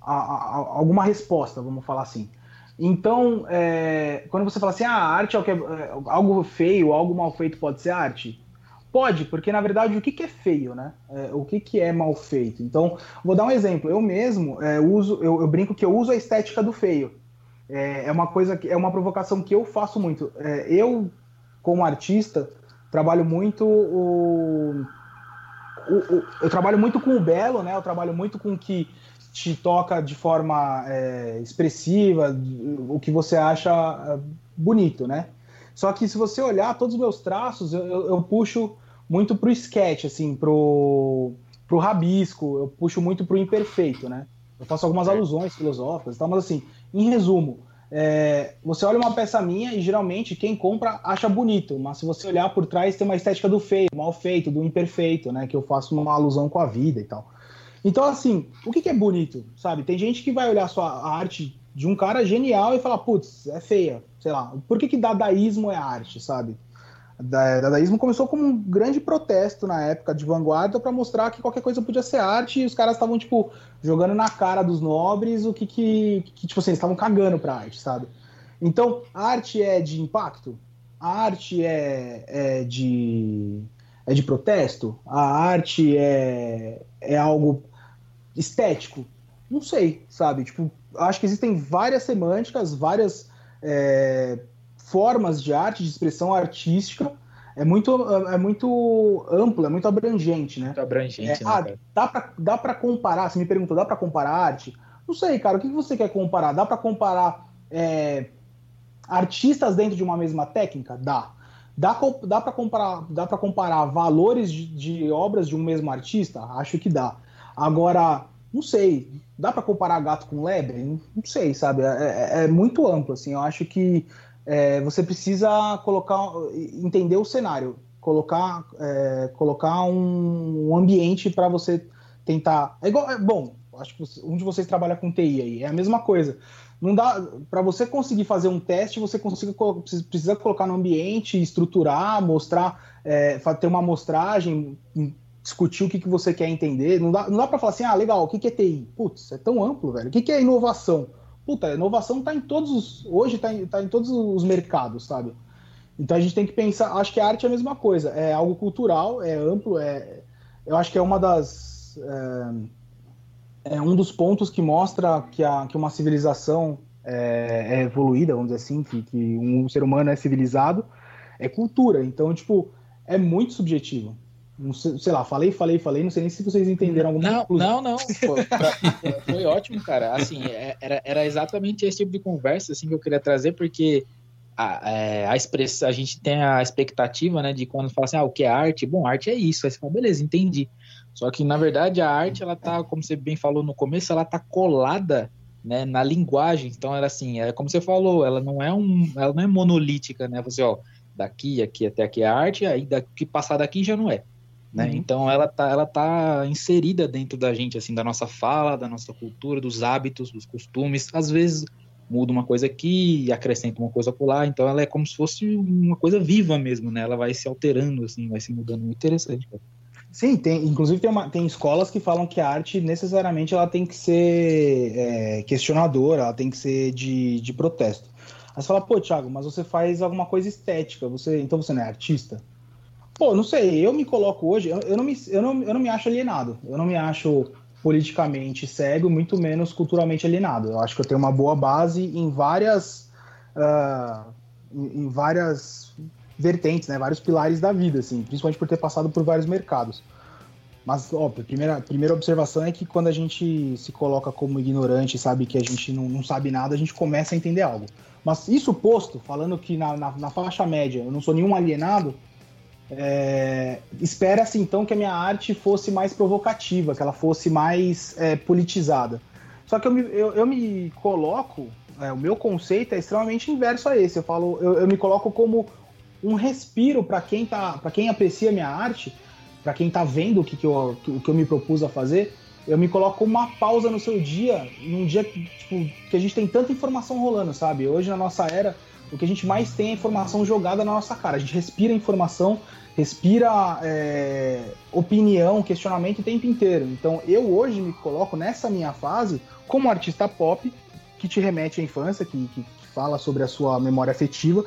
a, a, alguma resposta, vamos falar assim. Então, é, quando você fala assim, ah, a arte é, é, é, algo feio, algo mal feito pode ser arte? Pode, porque na verdade o que, que é feio, né? É, o que, que é mal feito? Então, vou dar um exemplo. Eu mesmo é, uso, eu, eu, brinco que eu uso a estética do feio. É, é uma coisa que é uma provocação que eu faço muito. É, eu, como artista, trabalho muito o, o, o, eu trabalho muito com o belo, né? Eu trabalho muito com o que te toca de forma é, expressiva, o que você acha é, bonito, né? Só que se você olhar todos os meus traços, eu, eu, eu puxo muito pro sketch, assim, pro, pro rabisco, eu puxo muito pro imperfeito, né? Eu faço algumas alusões filosóficas e tal, mas assim, em resumo, é, você olha uma peça minha e geralmente quem compra acha bonito, mas se você olhar por trás tem uma estética do feio, mal feito, do imperfeito, né? Que eu faço uma alusão com a vida e tal. Então, assim, o que, que é bonito, sabe? Tem gente que vai olhar sua, a arte de um cara genial e falar, putz, é feia, sei lá. Por que, que dadaísmo é arte, sabe? Dadaísmo começou como um grande protesto na época de vanguarda para mostrar que qualquer coisa podia ser arte e os caras estavam, tipo, jogando na cara dos nobres o que que, que tipo assim, eles estavam cagando pra arte, sabe? Então, a arte é de impacto? A arte é, é de é de protesto? A arte é, é algo estético? Não sei, sabe? Tipo, acho que existem várias semânticas, várias é, formas de arte, de expressão artística. É muito, é muito amplo, é muito abrangente, né? Muito abrangente, é, né, ah, dá pra, dá pra comparar, você me perguntou, dá pra comparar arte? Não sei, cara, o que você quer comparar? Dá pra comparar é, artistas dentro de uma mesma técnica? Dá. Dá, dá para comparar, dá comparar valores de, de, obras de um mesmo artista? Acho que dá. Agora, não sei, dá para comparar gato com lebre? Não sei, sabe? É, é, é muito amplo, assim. Eu acho que é, você precisa colocar, entender o cenário, colocar, é, colocar um, ambiente para você tentar. É igual, é, bom, acho que você, um de vocês trabalha com TI aí, é a mesma coisa. Não dá para você conseguir fazer um teste, você consiga, precisa colocar no ambiente, estruturar, mostrar, é, ter uma amostragem, discutir o que, que você quer entender. Não dá, não dá para falar assim, ah, legal, o que, que é TI? Putz, é tão amplo, velho. O que, que é inovação? Puta, inovação está em todos os. Hoje está em, tá em todos os mercados, sabe? Então a gente tem que pensar. Acho que a arte é a mesma coisa. É algo cultural, é amplo, é. Eu acho que é uma das. É, é um dos pontos que mostra que, a, que uma civilização é, é evoluída, vamos dizer assim, que, que um ser humano é civilizado, é cultura. Então, tipo, é muito subjetivo. Não sei, sei, lá, falei, falei, falei, não sei nem se vocês entenderam alguma Não, conclusão. não, não. Foi, foi ótimo, cara. Assim, é, era, era exatamente esse tipo de conversa assim, que eu queria trazer, porque a, é, a expressão, a gente tem a expectativa, né, de quando fala assim, ah, o que é arte? Bom, arte é isso. Aí você fala, beleza, entendi. Só que, na verdade, a arte, ela tá, como você bem falou no começo, ela tá colada né, na linguagem. Então, ela assim, é como você falou, ela não é um, ela não é monolítica, né? Você, ó, daqui, aqui até aqui é arte, aí daqui passar daqui já não é. Né? Uhum. Então ela tá, ela tá inserida dentro da gente, assim, da nossa fala, da nossa cultura, dos hábitos, dos costumes. Às vezes muda uma coisa aqui, acrescenta uma coisa por lá. Então ela é como se fosse uma coisa viva mesmo, né? Ela vai se alterando, assim, vai se mudando. Muito interessante, cara. Sim, tem, inclusive tem, uma, tem escolas que falam que a arte necessariamente ela tem que ser é, questionadora, ela tem que ser de, de protesto. Aí você fala, pô, Thiago, mas você faz alguma coisa estética, você então você não é artista? Pô, não sei, eu me coloco hoje, eu, eu, não, me, eu, não, eu não me acho alienado, eu não me acho politicamente cego, muito menos culturalmente alienado. Eu acho que eu tenho uma boa base em várias, uh, em, várias vertentes, né, vários pilares da vida, assim, principalmente por ter passado por vários mercados. Mas, óbvio, a primeira, a primeira observação é que quando a gente se coloca como ignorante, sabe que a gente não, não sabe nada, a gente começa a entender algo. Mas isso posto, falando que na, na, na faixa média eu não sou nenhum alienado, é, Espera-se então que a minha arte fosse mais provocativa, que ela fosse mais é, politizada. Só que eu me, eu, eu me coloco, é, o meu conceito é extremamente inverso a esse. Eu falo, eu, eu me coloco como um respiro para quem tá, para quem aprecia a minha arte, para quem tá vendo o que, que, eu, o que eu me propus a fazer. Eu me coloco uma pausa no seu dia, num dia tipo, que a gente tem tanta informação rolando, sabe? Hoje na nossa era o que a gente mais tem é informação jogada na nossa cara. A gente respira informação, respira é, opinião, questionamento o tempo inteiro. Então eu hoje me coloco nessa minha fase como artista pop que te remete à infância, que, que, fala sobre a sua memória afetiva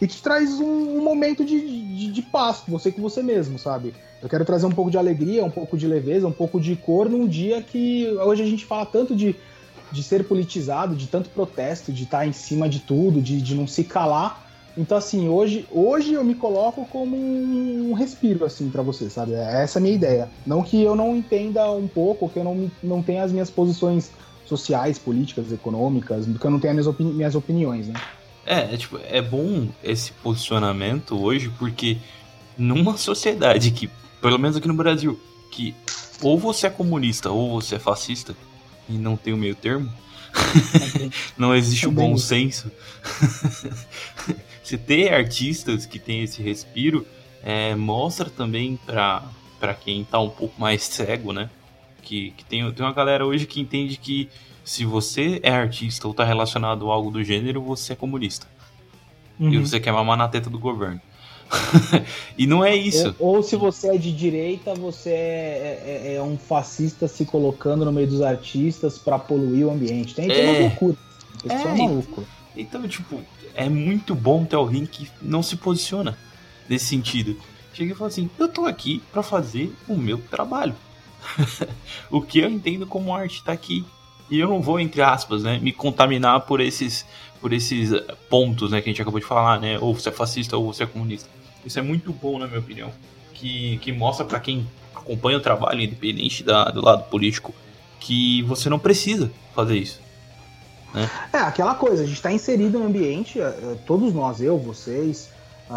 e que traz um, um momento de, de, de, paz, você com você mesmo, sabe? Eu quero trazer um pouco de alegria, um pouco de leveza, um pouco de cor num dia que hoje a gente fala tanto de, de ser politizado, de tanto protesto, de estar em cima de tudo, de, de não se calar. Então, assim, hoje, hoje eu me coloco como um respiro, assim, para você, sabe? É essa a minha ideia. Não que eu não entenda um pouco, que eu não, não tenha as minhas posições sociais, políticas, econômicas, que eu não tenha minhas, opini minhas opiniões, né? É, é, tipo, é bom esse posicionamento hoje, porque numa sociedade que, pelo menos aqui no Brasil, que ou você é comunista ou você é fascista, e não tem o meio termo, não existe o bom senso. Se ter artistas que tem esse respiro, é, mostra também para quem tá um pouco mais cego, né? Que, que tem, tem uma galera hoje que entende que se você é artista ou tá relacionado a algo do gênero, você é comunista. Uhum. E você quer mamar na teta do governo. e não é isso. Ou, ou, se você é de direita, você é, é, é, um fascista se colocando no meio dos artistas para poluir o ambiente. Tem, tem é. uma loucura. Isso é, é maluco. Então, tipo, é muito bom ter alguém que não se posiciona nesse sentido. Chega e fala assim: eu tô aqui para fazer o meu trabalho. o que eu entendo como arte tá aqui e eu não vou, entre aspas, né, me contaminar por esses, por esses pontos né, que a gente acabou de falar, né? Ou você é fascista ou você é comunista. Isso é muito bom, na minha opinião. Que, que mostra para quem acompanha o trabalho, independente da, do lado político, que você não precisa fazer isso. Né? É, aquela coisa, a gente está inserido no ambiente, é, é, todos nós, eu, vocês,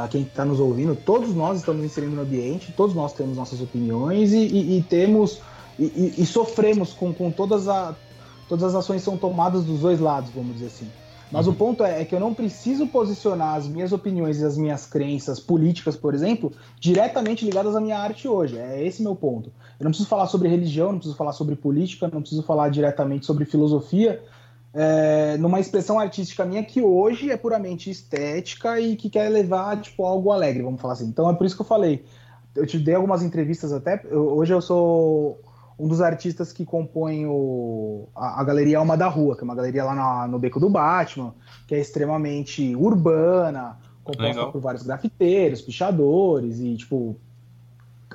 quem está nos ouvindo, todos nós estamos inserindo no ambiente, todos nós temos nossas opiniões e, e, e temos. E, e, sofremos com, com todas, a, todas as ações são tomadas dos dois lados, vamos dizer assim. Mas uhum. o ponto é, é, que eu não preciso posicionar as minhas opiniões e as minhas crenças políticas, por exemplo, diretamente ligadas à minha arte hoje. É esse meu ponto. Eu não preciso falar sobre religião, não preciso falar sobre política, não preciso falar diretamente sobre filosofia, é, numa expressão artística minha que hoje é puramente estética e que quer levar tipo algo alegre, vamos falar assim. Então é por isso que eu falei. Eu te dei algumas entrevistas até. Eu, hoje eu sou um dos artistas que compõem o, a, a, Galeria Alma da Rua, que é uma galeria lá na, no Beco do Batman, que é extremamente urbana, composta Legal. por vários grafiteiros, pichadores e, tipo,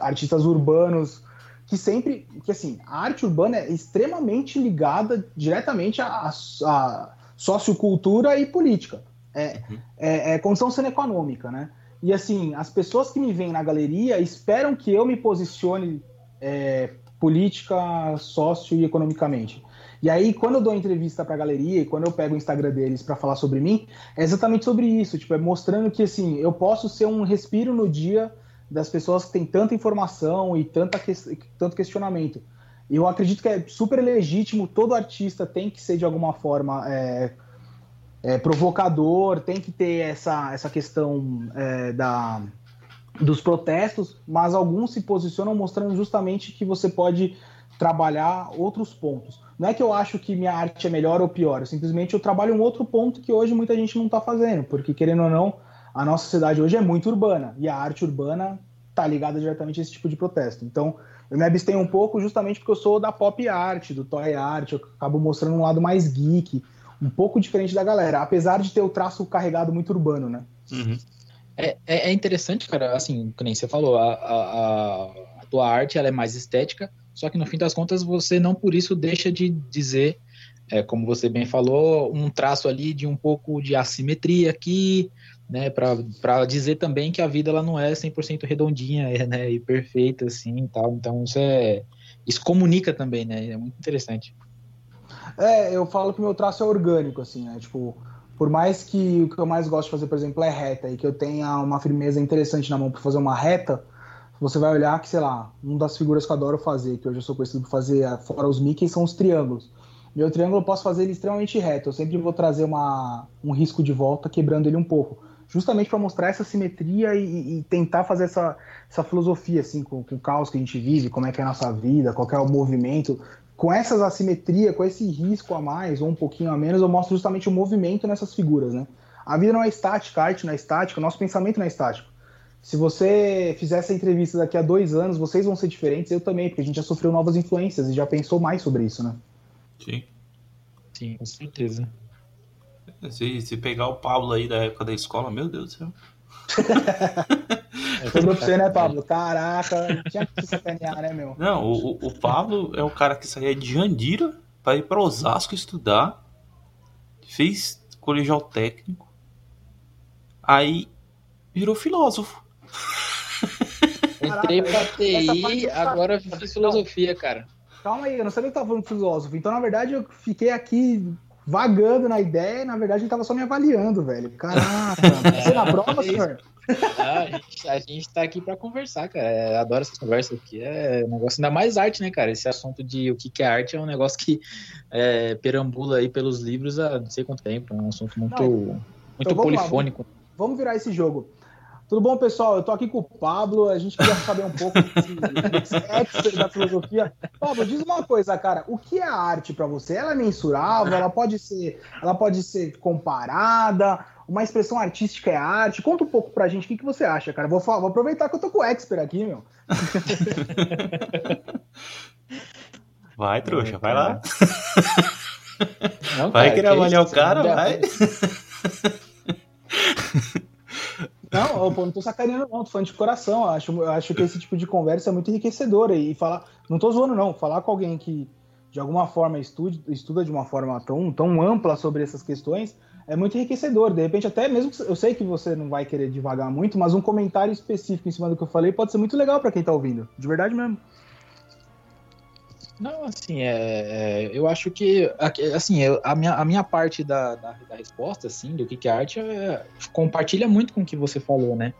artistas urbanos que sempre, que assim, a arte urbana é extremamente ligada diretamente à, à sociocultura e política. É, uhum. é, é condição econômica, né? E assim, as pessoas que me veem na galeria esperam que eu me posicione é, política, sócio e economicamente. E aí, quando eu dou entrevista para a galeria e quando eu pego o Instagram deles para falar sobre mim, é exatamente sobre isso, tipo, é mostrando que assim, eu posso ser um respiro no dia das pessoas que têm tanta informação e tanta que... tanto questionamento. Eu acredito que é super legítimo, todo artista tem que ser de alguma forma é, é, provocador, tem que ter essa, essa questão é, da dos protestos, mas alguns se posicionam mostrando justamente que você pode trabalhar outros pontos. Não é que eu acho que minha arte é melhor ou pior, simplesmente eu trabalho um outro ponto que hoje muita gente não está fazendo, porque querendo ou não, a nossa sociedade hoje é muito urbana e a arte urbana está ligada diretamente a esse tipo de protesto. Então, eu me abstenho um pouco justamente porque eu sou da pop art, do toy art, eu acabo mostrando um lado mais geek, um pouco diferente da galera, apesar de ter o traço carregado muito urbano, né? Uhum. É, é, é interessante, cara, assim, que nem você falou, a, a, a tua arte ela é mais estética, só que no fim das contas você não por isso deixa de dizer, é, como você bem falou, um traço ali de um pouco de assimetria aqui, né, para dizer também que a vida ela não é 100% redondinha, é, né, e perfeita assim, tal. Então isso é isso comunica também, né? É muito interessante. É, eu falo que meu traço é orgânico assim, né? Tipo, por mais que o que eu mais gosto de fazer, por exemplo, é reta e que eu tenha uma firmeza interessante na mão para fazer uma reta, você vai olhar que, sei lá, uma das figuras que eu adoro fazer, que hoje eu sou conhecido por fazer fora os Mickey, são os triângulos. Meu triângulo eu posso fazer ele extremamente reto, eu sempre vou trazer uma, um risco de volta quebrando ele um pouco, justamente para mostrar essa simetria e, e, tentar fazer essa, essa filosofia, assim, com, com o caos que a gente vive, como é que é a nossa vida, qual é o movimento, com essas assimetria, com esse risco a mais ou um pouquinho a menos, eu mostro justamente o movimento nessas figuras, né? A vida não é estática, a arte não é estática, o nosso pensamento não é estático. Se você fizer essa entrevista daqui a dois anos, vocês vão ser diferentes, eu também, porque a gente já sofreu novas influências e já pensou mais sobre isso, né? Sim. Sim, com certeza. Se, se pegar o Pablo aí da época da escola, meu Deus do céu. Sobrou pra você, né, Pablo? Caraca, tinha que se sacanear, né, meu? Não, o, o- Pablo é o cara que saía de Jandira pra ir pra Osasco estudar. Fez colegial técnico. Aí virou filósofo. Entrei pra TI, eu agora fiz filosofia, cara. Calma aí, eu não sabia que tava falando filósofo. Então, na verdade, eu fiquei aqui vagando na ideia e, na verdade, ele tava só me avaliando, velho. Caraca, você na prova, senhor? Ah, a, gente, a gente tá aqui pra conversar, cara. É, adoro essas conversas aqui. É um negócio ainda mais arte, né, cara? Esse assunto de o que que é arte é um negócio que é, perambula aí pelos livros há não sei quanto tempo. É um assunto muito, Não, muito então vamos lá, polifônico. Vamos virar esse jogo. Tudo bom, pessoal? Eu tô aqui com o Pablo. A gente queria saber um pouco expert da filosofia. Pablo, diz uma coisa, cara. O que é a arte pra você? Ela é mensurável? Ela pode ser, ela pode ser comparada? Uma expressão artística é arte? Conta um pouco pra gente o que, que você acha, cara. Vou, vou aproveitar que eu tô com o expert aqui, meu. Vai, trouxa, vai lá. Não, Vai cara, querer que avaliar o cara? Vai. Não, pô, não tô sacaneando, não. Tô falando de coração. Eu acho, eu acho que esse tipo de conversa é muito enriquecedora. E falar. Não tô zoando, não. Falar com alguém que, de alguma forma, estude, estuda de uma forma tão, tão ampla sobre essas questões é muito enriquecedor. De repente, até mesmo. Eu sei que você não vai querer devagar muito, mas um comentário específico em cima do que eu falei pode ser muito legal pra quem tá ouvindo. De verdade mesmo. Não, assim, é, é, eu acho que, assim, a, minha, a minha parte da, da, da resposta, assim, do que, que é arte, é, compartilha muito com o que você falou, né?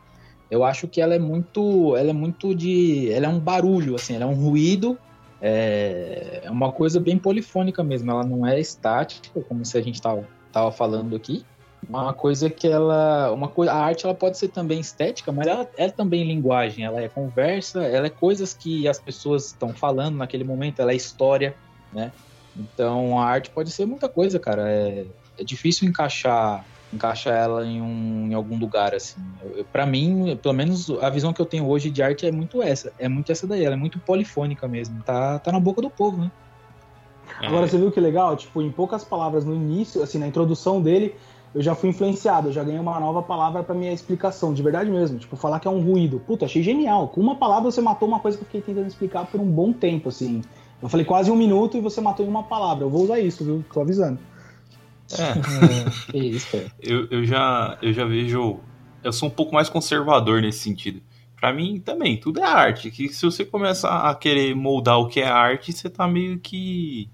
Eu acho que ela é muito, ela é muito de, ela é um barulho, assim, ela é um ruído, é, é uma coisa bem polifônica mesmo, ela não é estática, como se a gente tava, tava falando aqui, uma coisa que ela, uma coisa, a arte ela pode ser também estética, mas ela é também linguagem, ela é conversa, ela é coisas que as pessoas estão falando naquele momento, ela é história, né? Então a arte pode ser muita coisa, cara. É, é difícil encaixar encaixar ela em, um, em algum lugar assim. Para mim, pelo menos a visão que eu tenho hoje de arte é muito essa, é muito essa daí, ela é muito polifônica mesmo. Tá, tá na boca do povo, né? Agora É, você viu que legal? Tipo, em poucas palavras no início, assim, na introdução dele, eu já fui influenciado, eu já ganhei uma nova palavra pra minha explicação, de verdade mesmo. Tipo, falar que é um ruído. Puta, achei genial. Com uma palavra você matou uma coisa que eu fiquei tentando explicar por um bom tempo, assim. Eu falei quase um minuto e você matou em uma palavra. Eu vou usar isso, viu? Tô avisando. é. que isso, cara. eu, eu, já, eu já vejo. Eu sou um pouco mais conservador nesse sentido. Pra mim também, tudo é arte. Que se você começa a querer moldar o que é arte, você tá meio que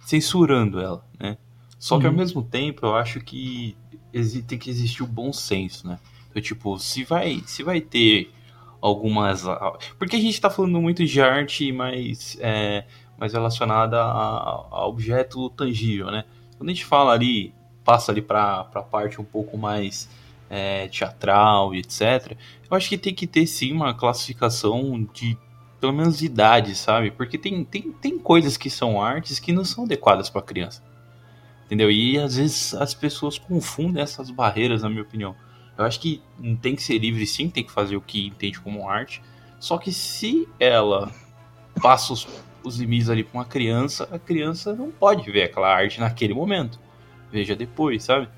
censurando ela, né? Só que ao Uhum. mesmo tempo eu acho que tem que existir o bom senso, né? Então, tipo, se vai, se vai ter algumas. Porque a gente tá falando muito de arte mais, é, mais relacionada a, a objeto tangível, né? Quando a gente fala ali, passa ali pra, pra parte um pouco mais é, teatral e etc. Eu acho que tem que ter sim uma classificação de pelo menos idade, sabe? Porque tem, tem, tem coisas que são artes que não são adequadas para criança. Entendeu? E às vezes as pessoas confundem essas barreiras, na minha opinião. Eu acho que tem que ser livre sim, tem que fazer o que entende como arte. Só que se ela passa os, os limites ali para uma criança, a criança não pode ver aquela arte naquele momento. Veja depois, sabe?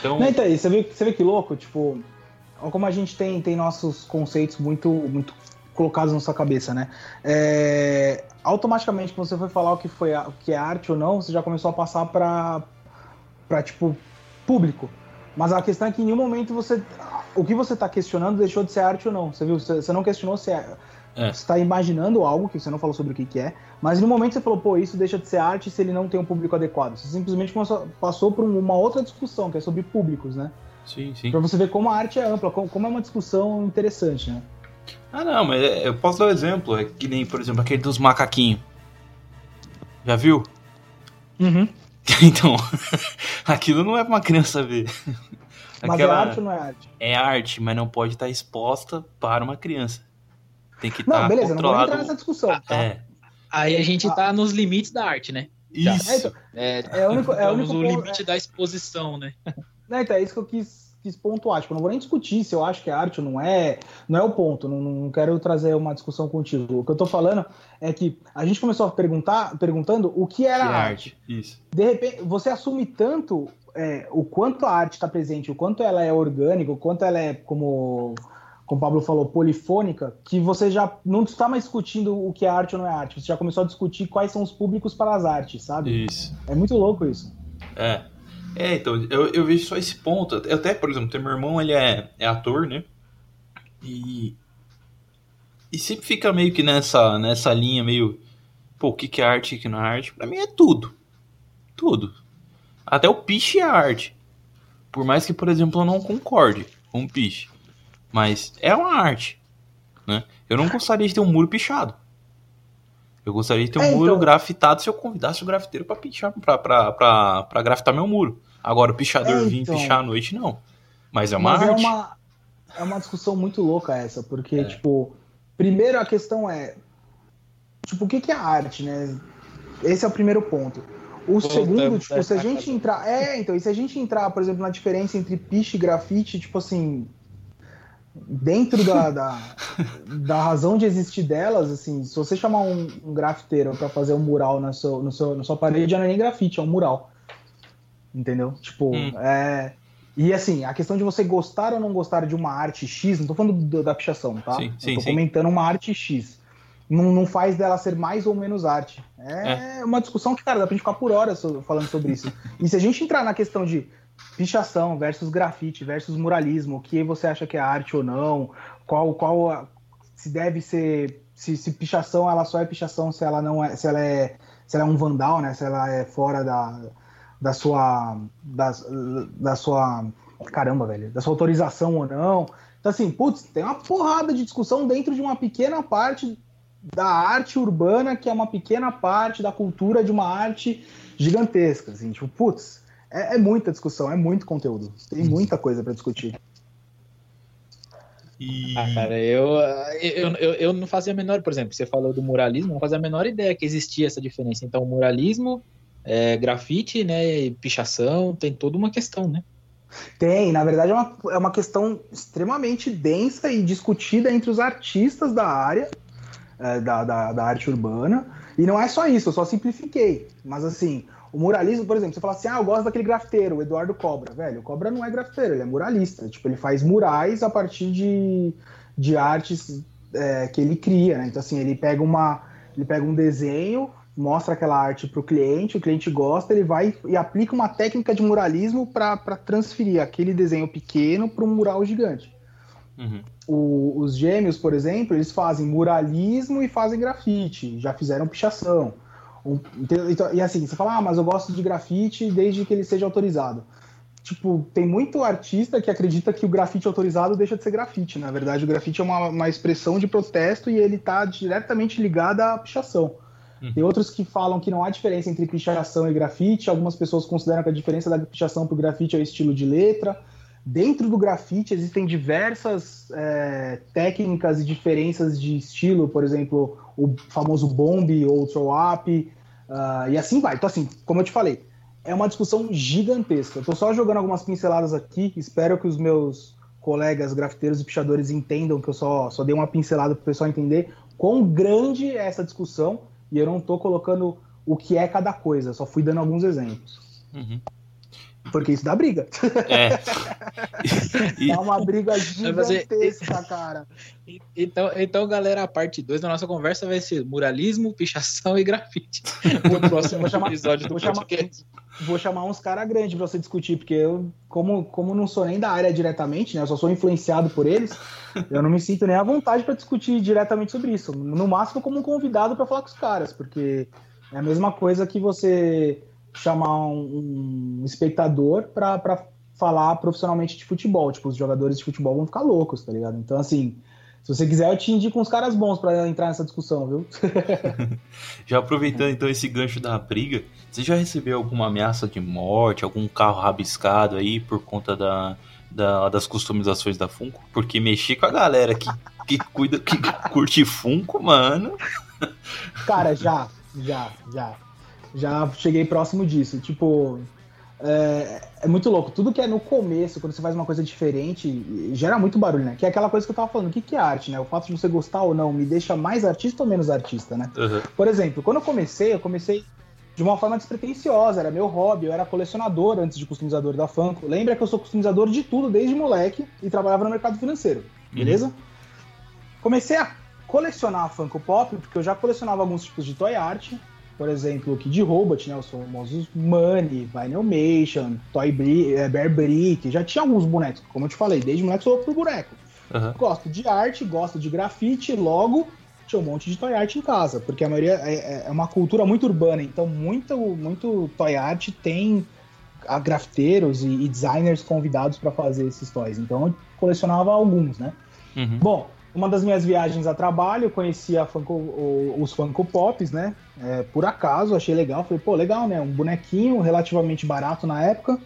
Então, Não, então, você vê, você vê que louco? Tipo, como a gente tem, tem nossos conceitos muito, muito colocados na sua cabeça, né? É, automaticamente, quando você foi falar o que, foi, o que é arte ou não, você já começou a passar para para tipo, público. Mas a questão é que em nenhum momento você. O que você está questionando deixou de ser arte ou não. Você viu? Você, você não questionou se é. É. Você está imaginando algo que você não falou sobre o que, que é, mas no momento você falou, pô, isso deixa de ser arte se ele não tem um público adequado. Você simplesmente começou- passou por uma outra discussão, que é sobre públicos, né? sim, sim. Pra você ver como a arte é ampla, como, como é uma discussão interessante, né? Ah, não, mas é- eu posso dar um exemplo. É que nem, por exemplo, aquele dos macaquinhos. Já viu? Então, aquilo não é pra uma criança ver. Mas Aquela- é arte ou não é arte? é arte, mas não pode estar exposta para uma criança. Tem que Não, estar beleza, não vou controlado. entrar nessa discussão, tá? É, Aí a gente tá nos limites da arte, né? isso. É, então, É, É o único, é o único ponto- limite da exposição, né? Né, então, é isso que eu quis, quis pontuar. Tipo, não vou nem discutir se eu acho que é arte ou não é. Não é o ponto. Não, não quero trazer uma discussão contigo. O que eu tô falando é que a gente começou a perguntar, perguntando o que era Que arte. arte. Isso. De repente, você assume tanto é, o quanto a arte está presente, o quanto ela é orgânica, o quanto ela é, como, como o Pablo falou, polifônica, que você já não está mais discutindo o que é arte ou não é arte. Você já começou a discutir quais são os públicos para as artes, sabe? Isso. É muito louco isso. É. É, então, eu, eu vejo só esse ponto. Eu até, por exemplo, tem meu irmão, ele é, é ator, né? E. E sempre fica meio que nessa, nessa linha, meio. Pô, o que, que é arte e o que não é arte? Pra mim é tudo. Tudo. Até o piche é arte. Por mais que, por exemplo, eu não concorde com o piche. Mas é uma arte. Né? Eu não gostaria de ter um muro pichado. Eu gostaria de ter um É, muro então- grafitado se eu convidasse o grafiteiro pra pichar, pra grafitar meu muro. Agora, o pichador É, vir então. pichar à noite, não. Mas é uma Mas arte. é uma, é uma discussão muito louca essa, porque, É. tipo, primeiro a questão é, tipo, o que, que é arte, né? Esse é o primeiro ponto. O segundo, tipo, se a gente entrar. É, então, e se a gente entrar, por exemplo, na diferença entre piche e grafite, tipo assim. Dentro da, da, da razão de existir delas, assim, se você chamar um, um grafiteiro para fazer um mural na sua, no seu, na sua parede, já não é nem grafite, é um mural. Entendeu? Tipo, Hum. é. E assim, a questão de você gostar ou não gostar de uma arte X, não tô falando do- da pichação, tá? Sim, sim, eu tô sim. comentando uma arte X. Não, não faz dela ser mais ou menos arte. É, uma discussão que, cara, dá pra gente ficar por horas falando sobre isso. e se a gente entrar na questão de pichação versus grafite versus muralismo, o que você acha que é arte ou não, qual, qual se deve ser. Se, se pichação ela só é pichação se ela não é. Se ela é, se ela é um vandal, né? Se ela é fora da, da sua. Da, da sua. Caramba, velho. Da sua autorização ou não. Então, assim, putz, tem uma porrada de discussão dentro de uma pequena parte da arte urbana, que é uma pequena parte da cultura de uma arte gigantesca. Assim, tipo, putz, é, é muita discussão, é muito conteúdo. Tem muita coisa para discutir. E... Ah, cara, eu, eu, eu, eu não fazia a menor, por exemplo, você falou do muralismo, não fazia a menor ideia que existia essa diferença. Então, o muralismo, é, grafite, né, pichação, tem toda uma questão, né? Tem, na verdade, é uma, é uma questão extremamente densa e discutida entre os artistas da área, é, da, da, da arte urbana. E não é só isso, eu só simplifiquei. Mas assim, o muralismo, por exemplo, você fala assim, ah, eu gosto daquele grafiteiro, o Eduardo Cobra. Velho, o Cobra não é grafiteiro, ele é muralista. Tipo, ele faz murais a partir de, de artes é, que ele cria, né? Então, assim, ele pega uma. Ele pega um desenho, mostra aquela arte para o cliente, o cliente gosta, ele vai e aplica uma técnica de muralismo para transferir aquele desenho pequeno para um mural gigante. Uhum. O- os gêmeos, por exemplo, eles fazem muralismo e fazem grafite, já fizeram pichação. Um- então- e assim, você fala, ah, mas eu gosto de grafite desde que ele seja autorizado. Tipo, tem muito artista que acredita que o grafite autorizado deixa de ser grafite. Na verdade, o grafite é uma, uma expressão de protesto e ele está diretamente ligado à pichação. Uhum. Tem outros que falam que não há diferença entre pichação e grafite. Algumas pessoas consideram que a diferença da pichação para o grafite é o estilo de letra. Dentro do grafite existem diversas é, técnicas e diferenças de estilo, por exemplo, o famoso bomb ou throw up, ah, e assim vai. Então, assim, como eu te falei, é uma discussão gigantesca. Tô só jogando algumas pinceladas aqui, espero que os meus colegas grafiteiros e pichadores entendam que eu só, só dei uma pincelada para o pessoal entender quão grande é essa discussão, e eu não tô colocando o que é cada coisa, só fui dando alguns exemplos. Uhum. Porque isso dá briga. É. E- É uma briga fazer- gigantesca, cara. Então, então, galera, a parte 2 da nossa conversa vai ser muralismo, pichação e grafite. No próximo Vou chamar- episódio do vou chamar-. Vou chamar uns caras grandes pra você discutir, porque eu, como, como não sou nem da área diretamente, né? Eu só sou influenciado por eles, eu não me sinto nem à vontade pra discutir diretamente sobre isso. No máximo, como um convidado pra falar com os caras, porque é a mesma coisa que você chamar um, um espectador pra, pra falar profissionalmente de futebol. Tipo, os jogadores de futebol vão ficar loucos, tá ligado? Então, assim, se você quiser, eu te indico uns caras bons pra entrar nessa discussão, viu? Já aproveitando então esse gancho da briga, você já recebeu alguma ameaça de morte, algum carro rabiscado aí por conta da, da- das customizações da Funko? Porque mexer com a galera que, que cuida, que curte Funko, mano. Cara, já, já, já. Já cheguei próximo disso. Tipo, é, é muito louco. Tudo que é no começo, quando você faz uma coisa diferente, gera muito barulho, né? Que é aquela coisa que eu tava falando. O que, que é arte, né? O fato de você gostar ou não me deixa mais artista ou menos artista, né? Uhum. Por exemplo, quando eu comecei, eu comecei de uma forma despretensiosa, era meu hobby, eu era colecionador antes de customizador da Funko. Lembra que eu sou customizador de tudo desde moleque e trabalhava no mercado financeiro, beleza? Comecei a colecionar a Funko Pop, porque eu já colecionava alguns tipos de toy art, por exemplo, Kid Robot, né, os famosos Money, Vinylmation, Toy Bri eh, Bear Brick, já tinha alguns bonecos, como eu te falei, desde moleque sou por boneco. Uhum. Gosto de arte, gosto de grafite, logo tinha um monte de toy art em casa, porque a maioria é, é uma cultura muito urbana, então muito, muito toy art tem a grafiteiros e, e designers convidados para fazer esses toys. Então eu colecionava alguns, né? Uhum. Bom, uma das minhas viagens a trabalho, eu conheci Funko, o- os Funko Pops, né? É, por acaso, achei legal. Falei, pô, legal, né? Um bonequinho relativamente barato na época,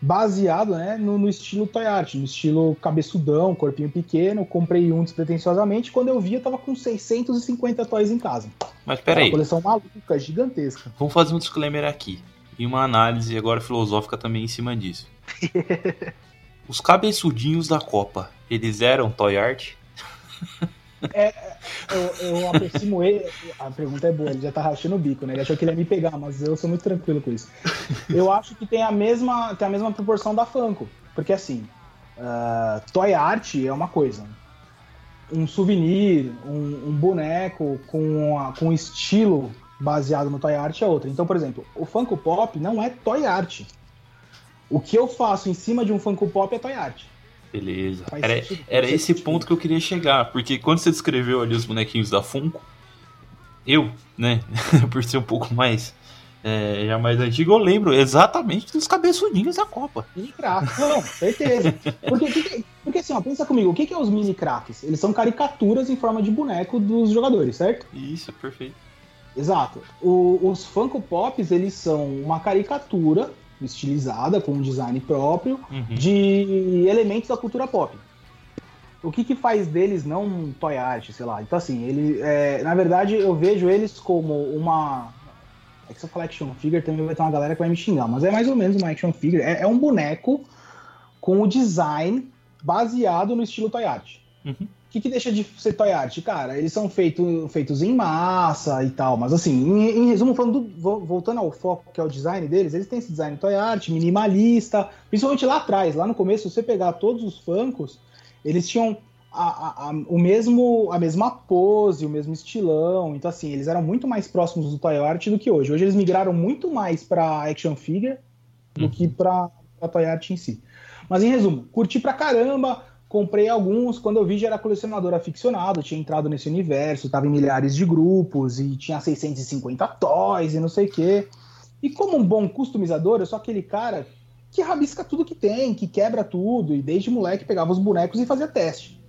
baseado né, no, no estilo toy art, no estilo cabeçudão, corpinho pequeno. Comprei um despretensiosamente. Quando eu vi, eu tava com 650 toys em casa. Mas Era peraí, Uma coleção maluca, gigantesca. vamos fazer um disclaimer aqui. E uma análise agora filosófica também em cima disso. Os cabeçudinhos da Copa, eles eram toy art? Eu, eu aproximo ele. A pergunta é boa, ele já tá rachando o bico, né? Ele achou que ele ia me pegar, mas eu sou muito tranquilo com isso. Eu acho que tem a mesma, tem a mesma proporção da Funko. Porque assim, ah, toy art é uma coisa. Um souvenir, um, um boneco com, a- com estilo baseado no toy art é outra. Então, por exemplo, o Funko Pop não é toy art. O que eu faço em cima de um Funko Pop é toy art. Beleza. Faz Era, sentido, era esse sentido. ponto que eu queria chegar, porque quando você descreveu ali os bonequinhos da Funko, eu, né, por ser um pouco mais, é, já mais antigo, eu lembro exatamente dos cabeçudinhos da Copa. Mini cracks, não, certeza. Porque, porque, assim, ó, pensa comigo, o que, que é os mini cracks? Eles são caricaturas em forma de boneco dos jogadores, certo? Isso, perfeito. Exato. O- os Funko Pops, eles são uma caricatura estilizada, com um design próprio, Uhum. de elementos da cultura pop. O que, que faz deles não um toy art, sei lá? Então, assim, ele, é, na verdade, eu vejo eles como uma. É que se eu falar action figure, também vai ter uma galera que vai me xingar, mas é mais ou menos uma action figure. É, é um boneco com o design baseado no estilo toy art. Uhum. O que, que deixa de ser toy art? Cara, eles são feito, feitos em massa e tal, mas assim, em, em resumo, falando do- vo- voltando ao foco que é o design deles, eles têm esse design toy art, minimalista, principalmente lá atrás, lá no começo, se você pegar todos os Funkos, eles tinham a, a- a- o mesmo, a mesma pose, o mesmo estilão, então assim, eles eram muito mais próximos do toy art do que hoje. Hoje eles migraram muito mais pra action figure do Uhum. que pra, pra toy art em si. Mas em resumo, curti pra caramba, comprei alguns, quando eu vi já era colecionador aficionado, tinha entrado nesse universo, tava em milhares de grupos e tinha 650 toys e não sei o quê. E como um bom customizador, eu sou aquele cara que rabisca tudo que tem, que quebra tudo, e desde moleque pegava os bonecos e fazia teste.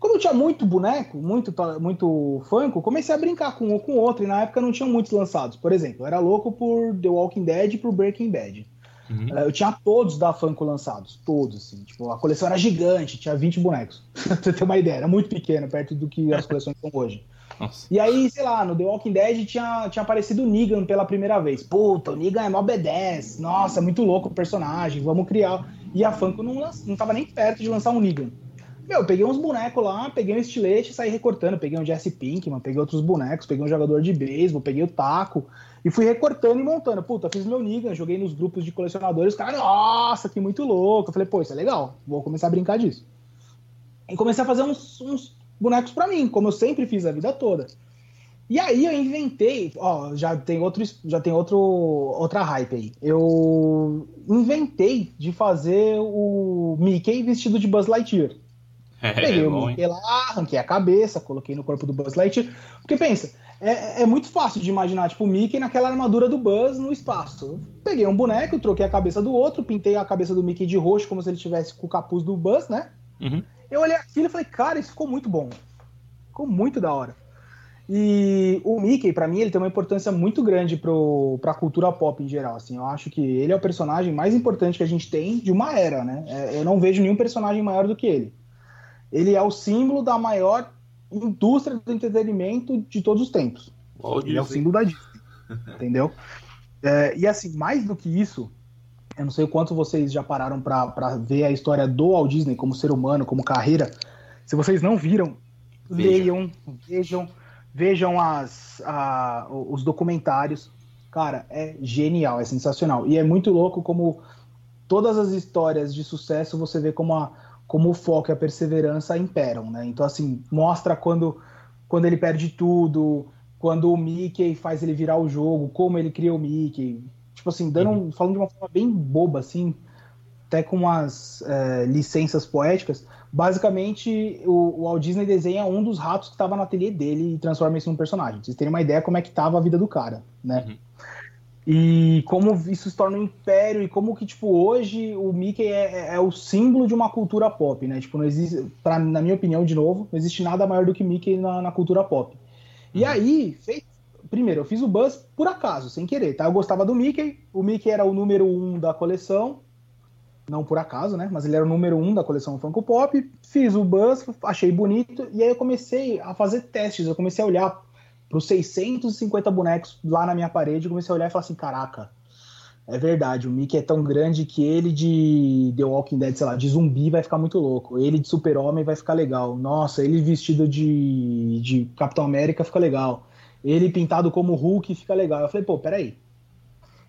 Como eu tinha muito boneco, muito, to- muito Funko, comecei a brincar com um ou com outro, e na época não tinham muitos lançados. Por exemplo, eu era louco por The Walking Dead e por Breaking Bad. Uhum. Eh, Eu tinha todos da Funko lançados, todos, assim. Tipo, a coleção era gigante, tinha 20 bonecos. pra você ter uma ideia, era muito pequeno, perto do que as coleções são hoje. Nossa. E aí, sei lá, no The Walking Dead tinha, tinha aparecido o Negan pela primeira vez. Puta, o Negan é mó B10. Nossa, muito louco o personagem, vamos criar. E a Funko não, não tava nem perto de lançar um Negan. Meu, eu peguei uns bonecos lá, peguei um estilete e saí recortando. Peguei um Jesse Pinkman, peguei outros bonecos, peguei um jogador de beisebol, peguei o taco e fui recortando e montando. Puta, fiz meu Negan, joguei nos grupos de colecionadores. Os caras, nossa, que muito louco. Eu falei, pô, isso é legal, vou começar a brincar disso. E comecei a fazer uns, uns bonecos pra mim, como eu sempre fiz a vida toda. E aí eu inventei, ó, já tem outro, já tem outro, outra hype aí. Eu inventei de fazer o Mickey vestido de Buzz Lightyear. Peguei É, o bom, hein? Mickey lá, arranquei a cabeça, coloquei no corpo do Buzz Lightyear. Porque pensa, é, é muito fácil de imaginar, tipo, o Mickey naquela armadura do Buzz no espaço. Peguei um boneco, troquei a cabeça do outro, pintei a cabeça do Mickey de roxo, como se ele tivesse com o capuz do Buzz, né? Uhum. Eu olhei aquilo e falei, cara, isso ficou muito bom. Ficou muito da hora. E o Mickey, pra mim, ele tem uma importância muito grande pro, pra cultura pop em geral. Assim, eu acho que ele é o personagem mais importante que a gente tem de uma era, né? É, eu não vejo nenhum personagem maior do que ele. Ele é o símbolo da maior indústria do entretenimento de todos os tempos. Walt Ele é o símbolo da Disney. entendeu? É, e assim, mais do que isso, Eu não sei o quanto vocês já pararam para ver a história do Walt Disney como ser humano, como carreira. Se vocês não viram, Veja. leiam, vejam, vejam as, a- os documentários. Cara, é genial, é sensacional. E é muito louco como todas as histórias de sucesso você vê como, a, como o foco e a perseverança imperam, né? Então, assim, mostra quando, quando ele perde tudo, quando o Mickey faz ele virar o jogo, como ele cria o Mickey. Tipo assim, dando, um- falando de uma forma bem boba, assim, até com umas é, licenças poéticas. Basicamente, o, o Walt Disney desenha um dos ratos que estava no ateliê dele e transforma isso num personagem. Pra vocês terem uma ideia como é que tava a vida do cara, né? Uhum. E como isso se torna um império e como que, tipo, hoje o Mickey é, é- é o símbolo de uma cultura pop, né? Tipo, não existe, pra, na minha opinião, de novo, não existe nada maior do que Mickey na, na cultura pop. E Uhum. aí, fez, primeiro, eu fiz o Buzz por acaso, sem querer, tá? Eu gostava do Mickey, o Mickey era o número um da coleção, não por acaso, né? Mas ele era o número um da coleção Funko Pop. Fiz o Buzz, achei bonito, e aí eu comecei a fazer testes. Eu comecei a olhar para os 650 bonecos lá na minha parede. Comecei a olhar e falar assim: caraca, é verdade, o Mickey é tão grande que ele de The Walking Dead, sei lá, de zumbi vai ficar muito louco. Ele de Super-Homem vai ficar legal. Nossa, ele vestido de, de Capitão América fica legal. Ele pintado como Hulk fica legal. Eu falei, pô, peraí.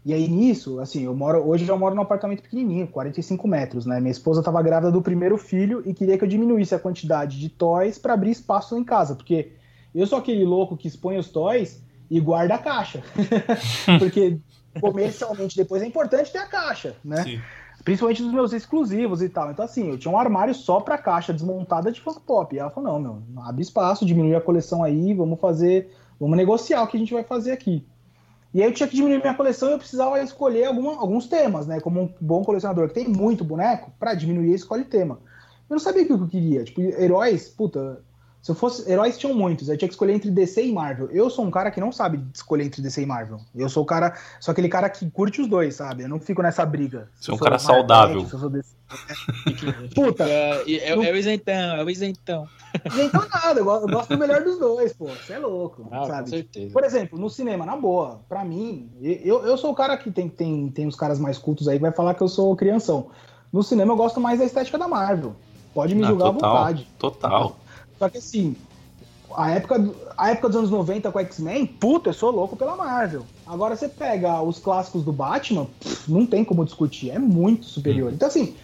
E aí nisso, assim, eu moro hoje eu já moro num apartamento pequenininho, 45 metros, né? Minha esposa estava grávida do primeiro filho e queria que eu diminuísse a quantidade de toys para abrir espaço em casa, porque eu sou aquele louco que expõe os toys e guarda a caixa. porque comercialmente depois é importante ter a caixa, né? Sim. Principalmente dos meus exclusivos e tal. Então, assim, eu tinha um armário só pra caixa desmontada de Funko Pop. E ela falou: não, meu, abre espaço, diminui a coleção aí, vamos fazer, vamos negociar o que a gente vai fazer aqui. E aí eu tinha que diminuir minha coleção e eu precisava escolher alguma- alguns temas, né? Como um bom colecionador que tem muito boneco, pra diminuir, escolhe tema. Eu não sabia o que eu queria. Tipo, heróis, puta. Se eu fosse. Heróis tinham muitos, aí tinha que escolher entre DC e Marvel. Eu sou um cara que não sabe escolher entre DC e Marvel. Eu sou o cara. Sou aquele cara que curte os dois, sabe? Eu não fico nessa briga. Você é um eu cara Marvel, saudável. se eu sou DC. Puta, É, é, é o isentão, é o isentão. então nada, eu gosto, eu gosto do melhor dos dois, pô. Você é louco, Ah, com sabe? certeza. Por exemplo, no cinema, na boa, pra mim, eu, eu sou o cara que tem, tem, tem os caras mais cultos aí que vai falar que eu sou crianção. No cinema eu gosto mais da estética da Marvel. Pode me Ah, julgar total, à vontade. Total. Só que assim, a época, do- a época dos anos 90 com X-Men, puta, eu sou louco pela Marvel. Agora você pega os clássicos do Batman, pff, não tem como discutir, é muito superior. Então assim,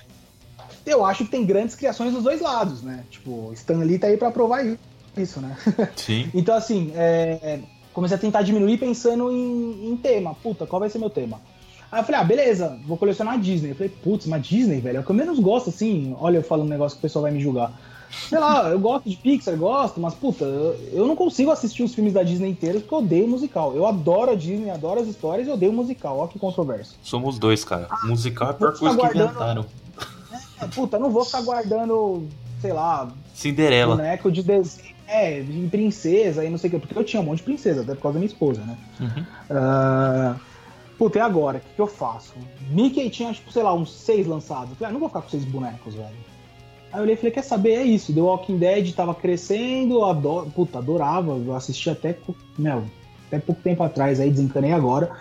eu acho que tem grandes criações dos dois lados, né? Tipo, Stan Lee tá aí pra provar isso, né? Sim. Então, assim, é, comecei a tentar diminuir pensando em, em tema. Puta, qual vai ser meu tema? Aí eu falei, ah, beleza, vou colecionar Disney. Eu falei, putz, mas Disney, velho, é o que eu menos gosto, assim. Olha, eu falo um negócio que o pessoal vai me julgar. Sei lá, eu gosto de Pixar, gosto, mas puta, eu, eu não consigo assistir os filmes da Disney inteiros porque eu odeio musical. Eu adoro a Disney, adoro as histórias e odeio musical. Ó que controverso. Somos dois, cara. musical é a pior coisa que inventaram. É, puta, eu não vou ficar guardando, sei lá, Cinderela. boneco de desenho, é, de princesa e não sei o que, porque eu tinha um monte de princesa, até por causa da minha esposa, né? Uhum. Ah, puta, e agora? O que, que eu faço? Mickey tinha, tipo, sei lá, uns seis lançados. Eu falei, ah, não vou ficar com seis bonecos, velho. Aí eu olhei e falei, quer saber? É isso. The Walking Dead tava crescendo, eu adoro, puta, adorava. Eu assisti até, meu, até pouco tempo atrás, aí desencanei agora.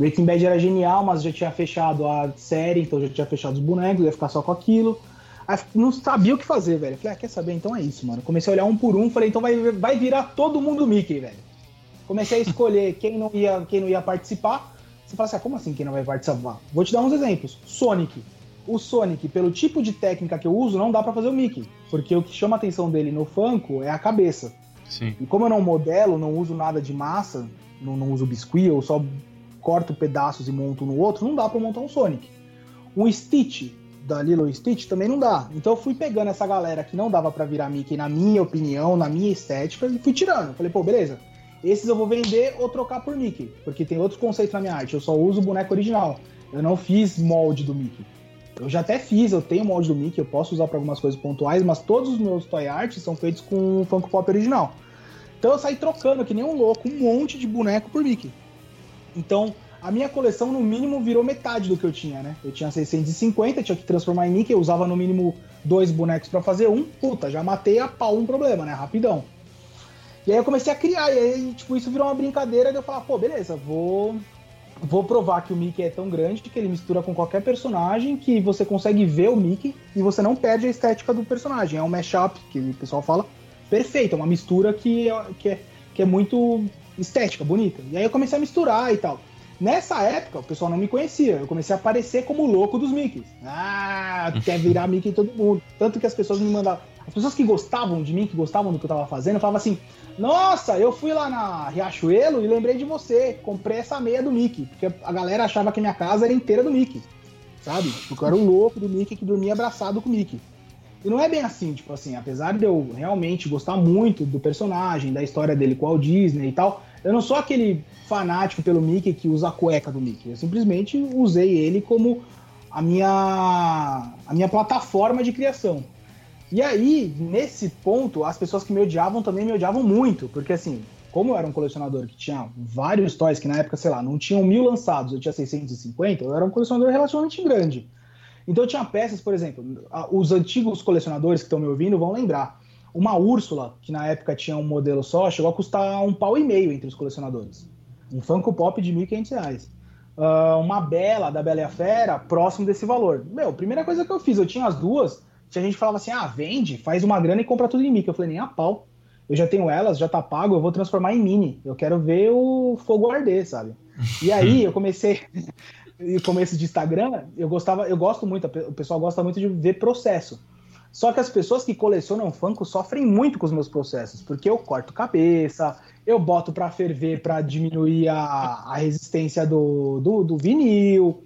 Breaking Bad era genial, mas já tinha fechado a série, então já tinha fechado os bonecos, ia ficar só com aquilo. Aí não sabia o que fazer, velho. Falei, ah, quer saber? Então é isso, mano. Comecei a olhar um por um, falei, então vai, vai virar todo mundo Mickey, velho. Comecei a escolher quem não ia, quem não ia participar. Você fala assim, ah, como assim quem não vai participar? Vou te dar uns exemplos. Sonic. O Sonic, pelo tipo de técnica que eu uso, não dá pra fazer o Mickey. Porque o que chama a atenção dele no Funko é a cabeça. Sim. E como eu não modelo, não uso nada de massa, não, não uso biscuit, eu só corto pedaços e monto no outro, não dá pra montar um Sonic. Um Stitch, da Lilo Stitch, também não dá. Então eu fui pegando essa galera que não dava pra virar Mickey, na minha opinião, na minha estética, e fui tirando. Falei, pô, beleza. Esses eu vou vender ou trocar por Mickey, porque tem outros conceitos na minha arte. Eu só uso o boneco original. Eu não fiz molde do Mickey. Eu já até fiz, eu tenho molde do Mickey, eu posso usar para algumas coisas pontuais, mas todos os meus toy arts são feitos com o Funko Pop original. Então eu saí trocando que nem um louco um monte de boneco por Mickey. Então a minha coleção no mínimo virou metade do que eu tinha, né? Eu tinha 650, tinha que transformar em Mickey, eu usava no mínimo dois bonecos para fazer um. Puta, já matei a pau um problema, né? Rapidão. E aí eu comecei a criar, e aí, tipo, isso virou uma brincadeira de eu falar, pô, beleza, vou vou provar que o Mickey é tão grande que ele mistura com qualquer personagem que você consegue ver o Mickey e você não perde a estética do personagem. É um mashup, que o pessoal fala, perfeito, é uma mistura que, é- que, é, que é muito estética, bonita. E aí eu comecei a misturar e tal. Nessa época, o pessoal não me conhecia. Eu comecei a aparecer como o louco dos Mickeys. Ah, quer virar Mickey em todo mundo. Tanto que as pessoas me mandavam. As pessoas que gostavam de mim, que gostavam do que eu tava fazendo, falavam assim: Nossa, eu fui lá na Riachuelo e lembrei de você. Comprei essa meia do Mickey. Porque a galera achava que minha casa era inteira do Mickey. Sabe? Porque eu era o louco do Mickey que dormia abraçado com o Mickey. E não é bem assim, tipo assim, apesar de eu realmente gostar muito do personagem, da história dele com o Walt Disney e tal, eu não sou aquele fanático pelo Mickey que usa a cueca do Mickey. Eu simplesmente usei ele como a minha, a minha plataforma de criação. E aí, nesse ponto, as pessoas que me odiavam também me odiavam muito, porque assim, como eu era um colecionador que tinha vários toys, que na época, sei lá, não tinham mil lançados, eu tinha 650, eu era um colecionador relativamente grande. Então eu tinha peças, por exemplo, os antigos colecionadores que estão me ouvindo vão lembrar. Uma Úrsula, que na época tinha um modelo só, chegou a custar um pau e meio entre os colecionadores. Um Funko Pop de 1.500 reais. Ah, uma Bela, da Bela e a Fera, próximo desse valor. Meu, primeira coisa que eu fiz, eu tinha as duas, tinha gente falava assim, ah, vende, faz uma grana e compra tudo em Mickey. Eu falei, nem a pau. Eu já tenho elas, já tá pago, eu vou transformar em mini. Eu quero ver o fogo arder, sabe? E aí eu comecei, no começo de Instagram, eu gostava, eu gosto muito, o pessoal gosta muito de ver processo. Só que as pessoas que colecionam Funko sofrem muito com os meus processos, porque eu corto cabeça, eu boto pra ferver pra diminuir a, a resistência do, do, do vinil,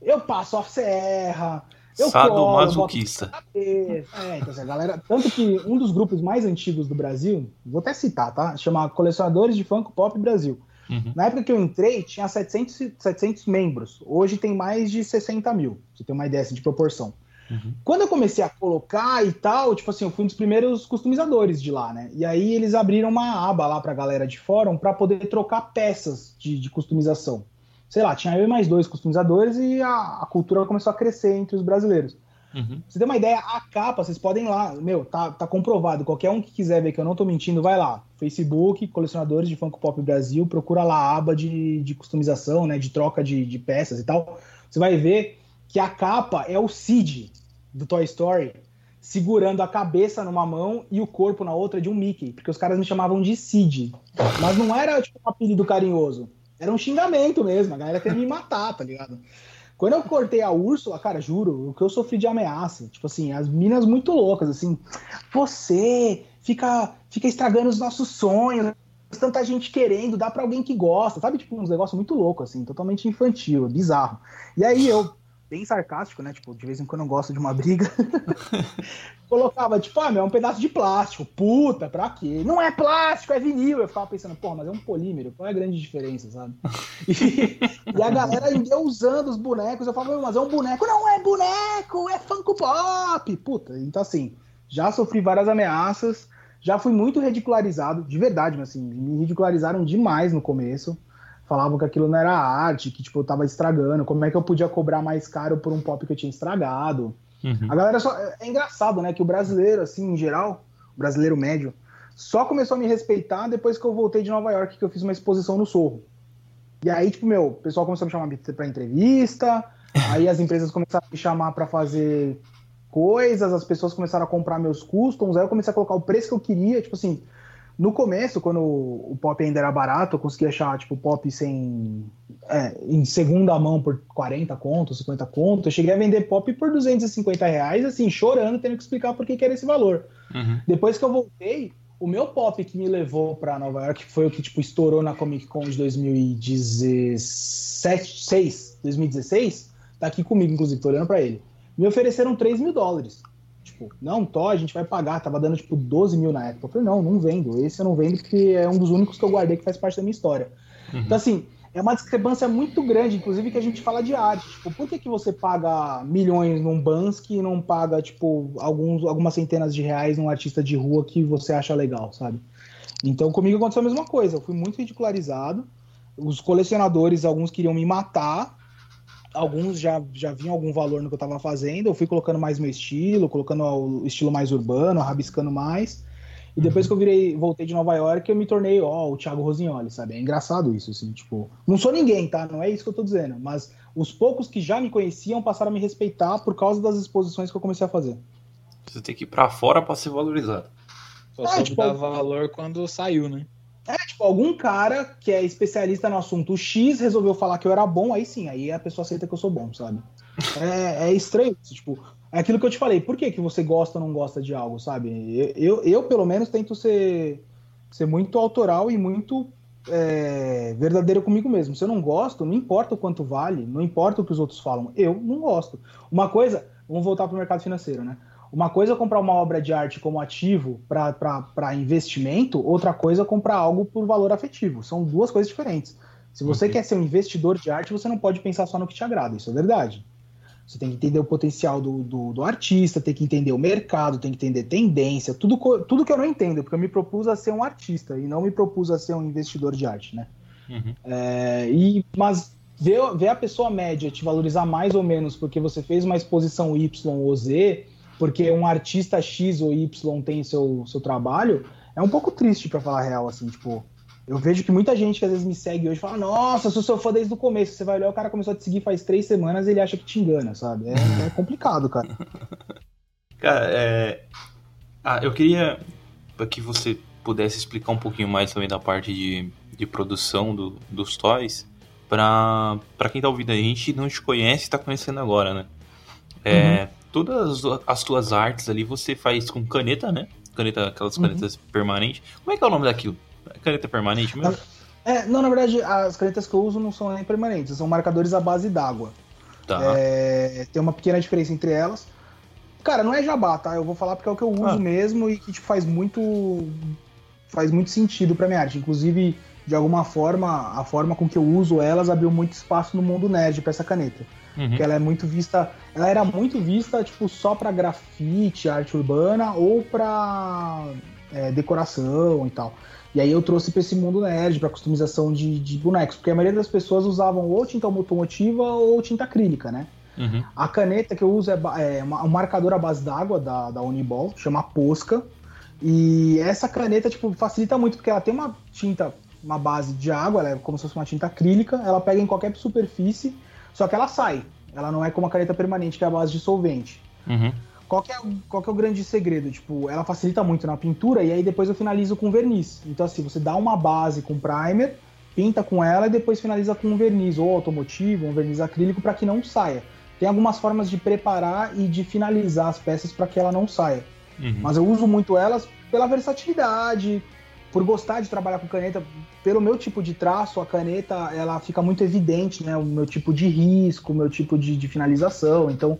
eu passo a serra, eu colo, Sadomasoquista. é, então, a galera. Tanto que um dos grupos mais antigos do Brasil, vou até citar, tá? Chama Colecionadores de Funko Pop Brasil. Uhum. Na época que eu entrei, tinha 700, e- 700 membros. Hoje tem mais de 60 mil. Pra você ter uma ideia assim, de proporção. Uhum. Quando eu comecei a colocar e tal, tipo assim, eu fui um dos primeiros customizadores de lá, né? E aí eles abriram uma aba lá pra galera de fórum pra poder trocar peças de, de customização. Sei lá, tinha eu e mais dois customizadores e a, a cultura começou a crescer entre os brasileiros. Uhum. Pra você ter uma ideia, a capa, vocês podem ir lá, meu, tá, tá comprovado. Qualquer um que quiser ver que eu não tô mentindo, vai lá. Facebook, Colecionadores de Funko Pop Brasil, procura lá a aba de, de customização, né? De troca de, de peças e tal. Você vai ver que a capa é o Cid do Toy Story segurando a cabeça numa mão e o corpo na outra de um Mickey, porque os caras me chamavam de Cid. Mas não era tipo um apelido carinhoso, era um xingamento mesmo, a galera queria me matar, tá ligado? Quando eu cortei a Úrsula, cara, juro, o que eu sofri de ameaça, tipo assim, as minas muito loucas, assim, você fica, fica estragando os nossos sonhos, tanta gente querendo, dá pra alguém que gosta, sabe? Tipo, uns negócios muito loucos, assim, totalmente infantil, bizarro. E aí eu, bem sarcástico, né? Tipo, de vez em quando eu gosto de uma briga. colocava, tipo, ah, meu, é um pedaço de plástico. Puta, pra quê? Não é plástico, é vinil. Eu ficava pensando, pô, mas é um polímero, qual é a grande diferença, sabe? E, e a galera ainda usando os bonecos. Eu falava, mas é um boneco. Não é boneco, é Funko Pop. Puta, então assim, já sofri várias ameaças. Já fui muito ridicularizado, de verdade, mas assim, me ridicularizaram demais no começo. Falavam que aquilo não era arte, que tipo, eu tava estragando, como é que eu podia cobrar mais caro por um pop que eu tinha estragado. Uhum. A galera só. É engraçado, né? Que o brasileiro, assim, em geral, o brasileiro médio, só começou a me respeitar depois que eu voltei de Nova York, que eu fiz uma exposição no Sorro. E aí, tipo, meu, o pessoal começou a me chamar pra entrevista, aí as empresas começaram a me chamar pra fazer coisas, as pessoas começaram a comprar meus customs, aí eu comecei a colocar o preço que eu queria, tipo assim. No começo, quando o pop ainda era barato, eu conseguia achar, tipo, pop sem. É, em segunda mão por 40 contos, 50 contos. Eu cheguei a vender pop por 250 reais, assim, chorando, tendo que explicar por que, que era esse valor. Uhum. Depois que eu voltei, o meu pop que me levou pra Nova York foi o que, tipo, estourou na Comic Con de 2017, 6, 2016, tá aqui comigo, inclusive, tô olhando pra ele. Me ofereceram 3 mil dólares. Tipo, não, Tó, a gente vai pagar. Tava dando, tipo, 12 mil na época. Eu falei, não, não vendo. Esse eu não vendo porque é um dos únicos que eu guardei que faz parte da minha história. Uhum. Então, assim, é uma discrepância muito grande, inclusive, que a gente fala de arte. Tipo, por que, que você paga milhões num Bansky e não paga, tipo, alguns, algumas centenas de reais num artista de rua que você acha legal, sabe? Então, comigo aconteceu a mesma coisa. Eu fui muito ridicularizado. Os colecionadores, alguns queriam me matar. Alguns já, já viam algum valor no que eu tava fazendo. Eu fui colocando mais meu estilo, colocando o estilo mais urbano, rabiscando mais. E depois que eu virei, voltei de Nova York, eu me tornei, ó, o Thiago Rosignoli, sabe? É engraçado isso, assim, tipo. Não sou ninguém, tá? Não é isso que eu tô dizendo. Mas os poucos que já me conheciam passaram a me respeitar por causa das exposições que eu comecei a fazer. Você tem que ir pra fora pra ser valorizado. Só É, soube tipo, dar valor quando saiu, né? É, tipo, algum cara que é especialista no assunto X resolveu falar que eu era bom, aí sim, aí a pessoa aceita que eu sou bom, sabe? É, é estranho isso, tipo, é aquilo que eu te falei, por que, que você gosta ou não gosta de algo, sabe? Eu, eu, eu, pelo menos, tento ser, ser muito autoral e muito é, verdadeiro comigo mesmo. Se eu não gosto, não importa o quanto vale, não importa o que os outros falam, eu não gosto. Uma coisa, vamos voltar para o mercado financeiro, né? Uma coisa é comprar uma obra de arte como ativo para investimento, outra coisa é comprar algo por valor afetivo. São duas coisas diferentes. Se você Ok. quer ser um investidor de arte, você não pode pensar só no que te agrada, isso é verdade. Você tem que entender o potencial do, do, do artista, tem que entender o mercado, tem que entender tendência, tudo, tudo que eu não entendo, porque eu me propus a ser um artista e não me propus a ser um investidor de arte, né? Uhum. É, e, mas ver, ver a pessoa média te valorizar mais ou menos porque você fez uma exposição Y ou Z, porque um artista X ou Y tem seu, seu trabalho, é um pouco triste pra falar a real, assim, tipo. Eu vejo que muita gente que às vezes me segue hoje fala, nossa, eu sou seu fã desde o começo. Você vai olhar, o cara começou a te seguir faz três semanas e ele acha que te engana, sabe? É, é complicado, cara. Cara, é... Ah, eu queria para que você pudesse explicar um pouquinho mais também da parte de, de produção do- dos toys, pra, pra quem tá ouvindo a gente não te conhece e tá conhecendo agora, né? É, Todas as tuas artes ali você faz com caneta, né? Caneta, aquelas Uhum. canetas permanentes. Como é que é o nome daquilo? É Caneta permanente mesmo? É, não, na verdade, as canetas que eu uso não são nem permanentes, são marcadores à base d'água. Tá. É, tem uma pequena diferença entre elas. Cara, não é jabá, tá? Eu vou falar porque é o que eu uso Ah. mesmo e que tipo, faz muito faz muito sentido pra minha arte. Inclusive, de alguma forma, a forma com que eu uso elas abriu muito espaço no mundo nerd pra essa caneta. Uhum. Porque ela é muito vista, ela era muito vista tipo só pra grafite, arte urbana ou pra é, decoração e tal. E aí eu trouxe pra esse mundo nerd, pra customização de, de bonecos, porque a maioria das pessoas usavam ou tinta automotiva ou tinta acrílica, né? Uhum. A caneta que eu uso é, é um marcador à base d'água da, da Uniball, chama Posca. E essa caneta, tipo, facilita muito, porque ela tem uma tinta, uma base de água, ela é como se fosse uma tinta acrílica, ela pega em qualquer superfície, só que ela sai. Ela não é como a caneta permanente, que é a base de solvente. Uhum. Qual que, é, o- qual é o grande segredo? Tipo, ela facilita muito na pintura e aí depois eu finalizo com verniz. Então, assim, você dá uma base com primer, pinta com ela e depois finaliza com um verniz, ou automotivo, um verniz acrílico, para que não saia. Tem algumas formas de preparar e de finalizar as peças para que ela não saia. Uhum. Mas eu uso muito elas pela versatilidade, por gostar de trabalhar com caneta, pelo meu tipo de traço, a caneta ela fica muito evidente, né? O meu tipo de risco, o meu tipo de, de finalização. Então,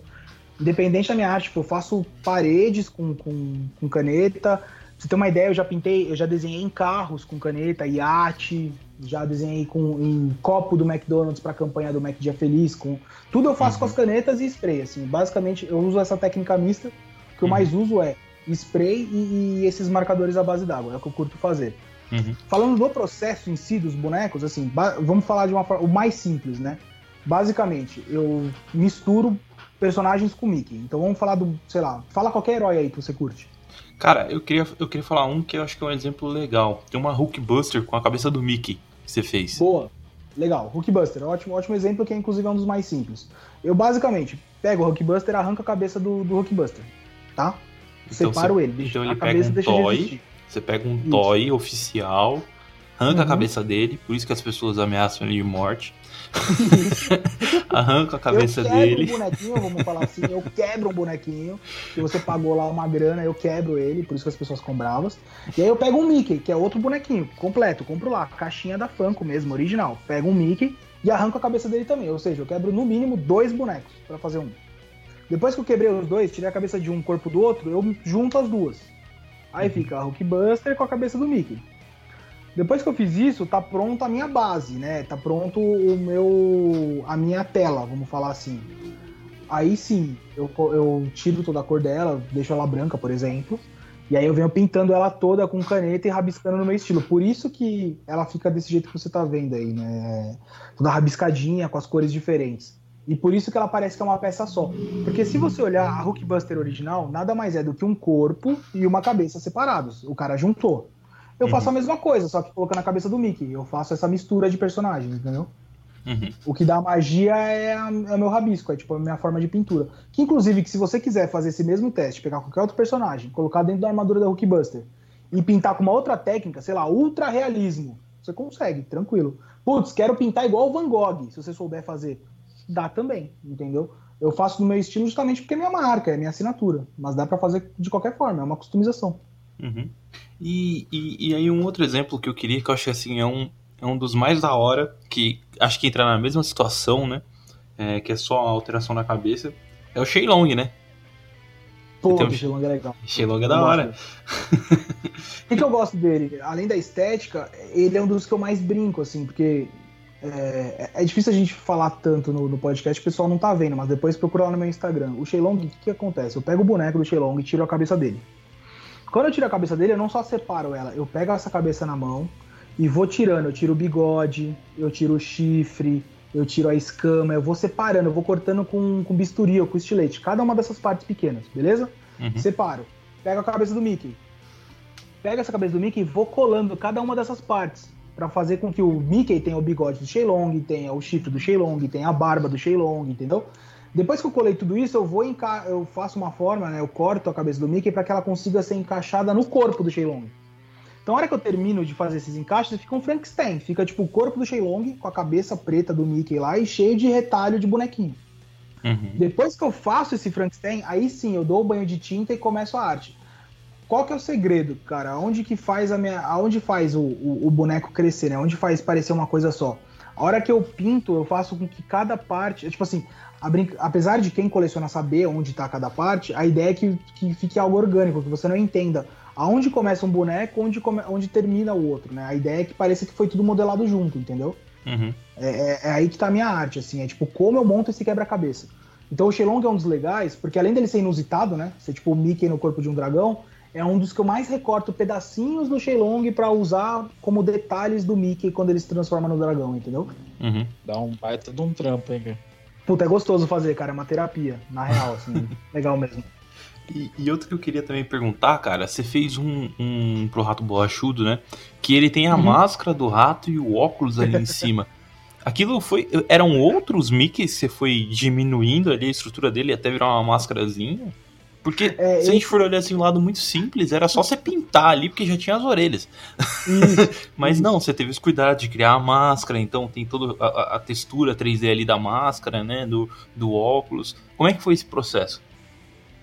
independente da minha arte, tipo, eu faço paredes com, com, com caneta. Pra você ter uma ideia, eu já pintei, eu já desenhei em carros com caneta, iate, já desenhei com, em copo do McDonald's para a campanha do Mac Dia Feliz. Com, tudo eu faço com as canetas e spray. Assim, basicamente, eu uso essa técnica mista. O que eu Uhum. mais uso é spray e, e esses marcadores à base d'água. É o que eu curto fazer. Uhum. Falando do processo em si dos bonecos, assim, vamos falar de uma forma o mais simples, né? Basicamente, eu misturo personagens com Mickey. Então vamos falar do, sei lá, fala qualquer herói aí que você curte. Cara, eu queria, eu queria falar um que eu acho que é um exemplo legal. Tem uma Hulkbuster com a cabeça do Mickey que você fez. Boa. Legal, Hulkbuster, ótimo, ótimo exemplo que é inclusive é um dos mais simples. Eu basicamente pego o Hulkbuster, arranco a cabeça do, do Hulkbuster, tá? Então Separo você- ele, deixa, então ele a pega um toy, de. Você pega um Isso. toy oficial, arranca a Uhum. cabeça dele, por isso que as pessoas ameaçam ele de morte. arranca a cabeça eu quebro dele. um bonequinho, vamos falar assim, eu quebro um bonequinho, que você pagou lá uma grana, eu quebro ele, por isso que as pessoas ficam bravas. E aí eu pego um Mickey, que é outro bonequinho, completo, compro lá, caixinha da Funko mesmo, original. Pego um Mickey e arranco a cabeça dele também, ou seja, eu quebro no mínimo dois bonecos pra fazer um. Depois que eu quebrei os dois, tirei a cabeça de um corpo do outro, eu junto as duas. Aí fica a Hulkbuster com a cabeça do Mickey. Depois que eu fiz isso, tá pronto a minha base, né? Tá pronto o meu a minha tela, vamos falar assim. Aí sim, eu, eu tiro toda a cor dela, deixo ela branca, por exemplo. E aí eu venho pintando ela toda com caneta e rabiscando no meu estilo. Por isso que ela fica desse jeito que você tá vendo aí, né? Toda rabiscadinha, com as cores diferentes. E por isso que ela parece que é uma peça só. Porque se você olhar a Hulkbuster original, nada mais é do que um corpo e uma cabeça separados. O cara juntou. Eu faço a mesma coisa, só que colocando a cabeça do Mickey. Eu faço essa mistura de personagens, entendeu? Uhum. O que dá magia é, a- é o meu rabisco, é tipo a minha forma de pintura. Que inclusive, que se você quiser fazer esse mesmo teste, pegar qualquer outro personagem, colocar dentro da armadura da Hulkbuster e pintar com uma outra técnica, sei lá, ultra realismo, você consegue, tranquilo. Putz, quero pintar igual o Van Gogh, se você souber fazer. Dá também, entendeu? Eu faço do meu estilo justamente porque é minha marca, é minha assinatura. Mas dá pra fazer de qualquer forma, é uma customização. Uhum. E, e, e aí um outro exemplo que eu queria, que eu acho que assim, é um, é um dos mais da hora, que acho que entra na mesma situação, né? É, que é só a alteração na cabeça, é o Shenlong, né? Pô, Então, o Shenlong é legal. Shenlong é da hora. O que, que eu gosto dele? Além da estética, ele é um dos que eu mais brinco, assim, porque é, é difícil a gente falar tanto no, no podcast, o pessoal não tá vendo, mas depois procura lá no meu Instagram. O Shenlong, o que, que acontece? Eu pego o boneco do Shenlong e tiro a cabeça dele. Quando eu tiro a cabeça dele, eu não só separo ela, eu pego essa cabeça na mão e vou tirando. Eu tiro o bigode, eu tiro o chifre, eu tiro a escama, eu vou separando, eu vou cortando com, com bisturi ou com estilete, cada uma dessas partes pequenas, beleza? Uhum. Separo. Pego a cabeça do Mickey. Pego essa cabeça do Mickey e vou colando cada uma dessas partes. Pra fazer com que o Mickey tenha o bigode do Shenlong, tenha o chifre do Shenlong, tenha a barba do Shenlong, entendeu? Depois que eu colei tudo isso, eu vou enca... eu faço uma forma, né? Eu corto a cabeça do Mickey para que ela consiga ser encaixada no corpo do Shenlong. Então, a hora que eu termino de fazer esses encaixes, fica um Frankenstein. Fica tipo o corpo do Shenlong com a cabeça preta do Mickey lá e cheio de retalho de bonequinho. Uhum. Depois que eu faço esse Frankenstein, aí sim eu dou o banho de tinta e começo a arte. Qual que é o segredo, cara? Aonde que faz a minha, aonde faz o, o, o boneco crescer, né? Onde faz parecer uma coisa só? A hora que eu pinto, eu faço com que cada parte, tipo assim, brinca... apesar de quem coleciona saber onde tá cada parte, a ideia é que, que fique algo orgânico, que você não entenda aonde começa um boneco, onde, come... onde termina o outro, né? A ideia é que pareça que foi tudo modelado junto, entendeu? Uhum. É, é- é aí que tá a minha arte, assim, é tipo, como eu monto esse quebra-cabeça. Então o Shenlong é um dos legais, porque além dele ser inusitado, né? Ser tipo o Mickey no corpo de um dragão, é um dos que eu mais recorto pedacinhos do Shenlong pra usar como detalhes do Mickey quando ele se transforma no dragão, entendeu? Uhum. Dá um baita de um trampo, hein, cara. Puta, é gostoso fazer, cara, é uma terapia, na real, assim, legal mesmo. E, e outro que eu queria também perguntar, cara, você fez um, um pro rato borrachudo, né? Que ele tem a Uhum. máscara do rato e o óculos ali em cima. Aquilo foi. Eram outros Mickeys que você foi diminuindo ali a estrutura dele até virar uma máscarazinha? Porque É, se a gente for olhar assim, um lado muito simples, era só você pintar ali, porque já tinha as orelhas. Mas não, você teve os cuidados de criar a máscara, então tem toda a, a- a textura 3D ali da máscara, né? Do, do óculos. Como é que foi esse processo?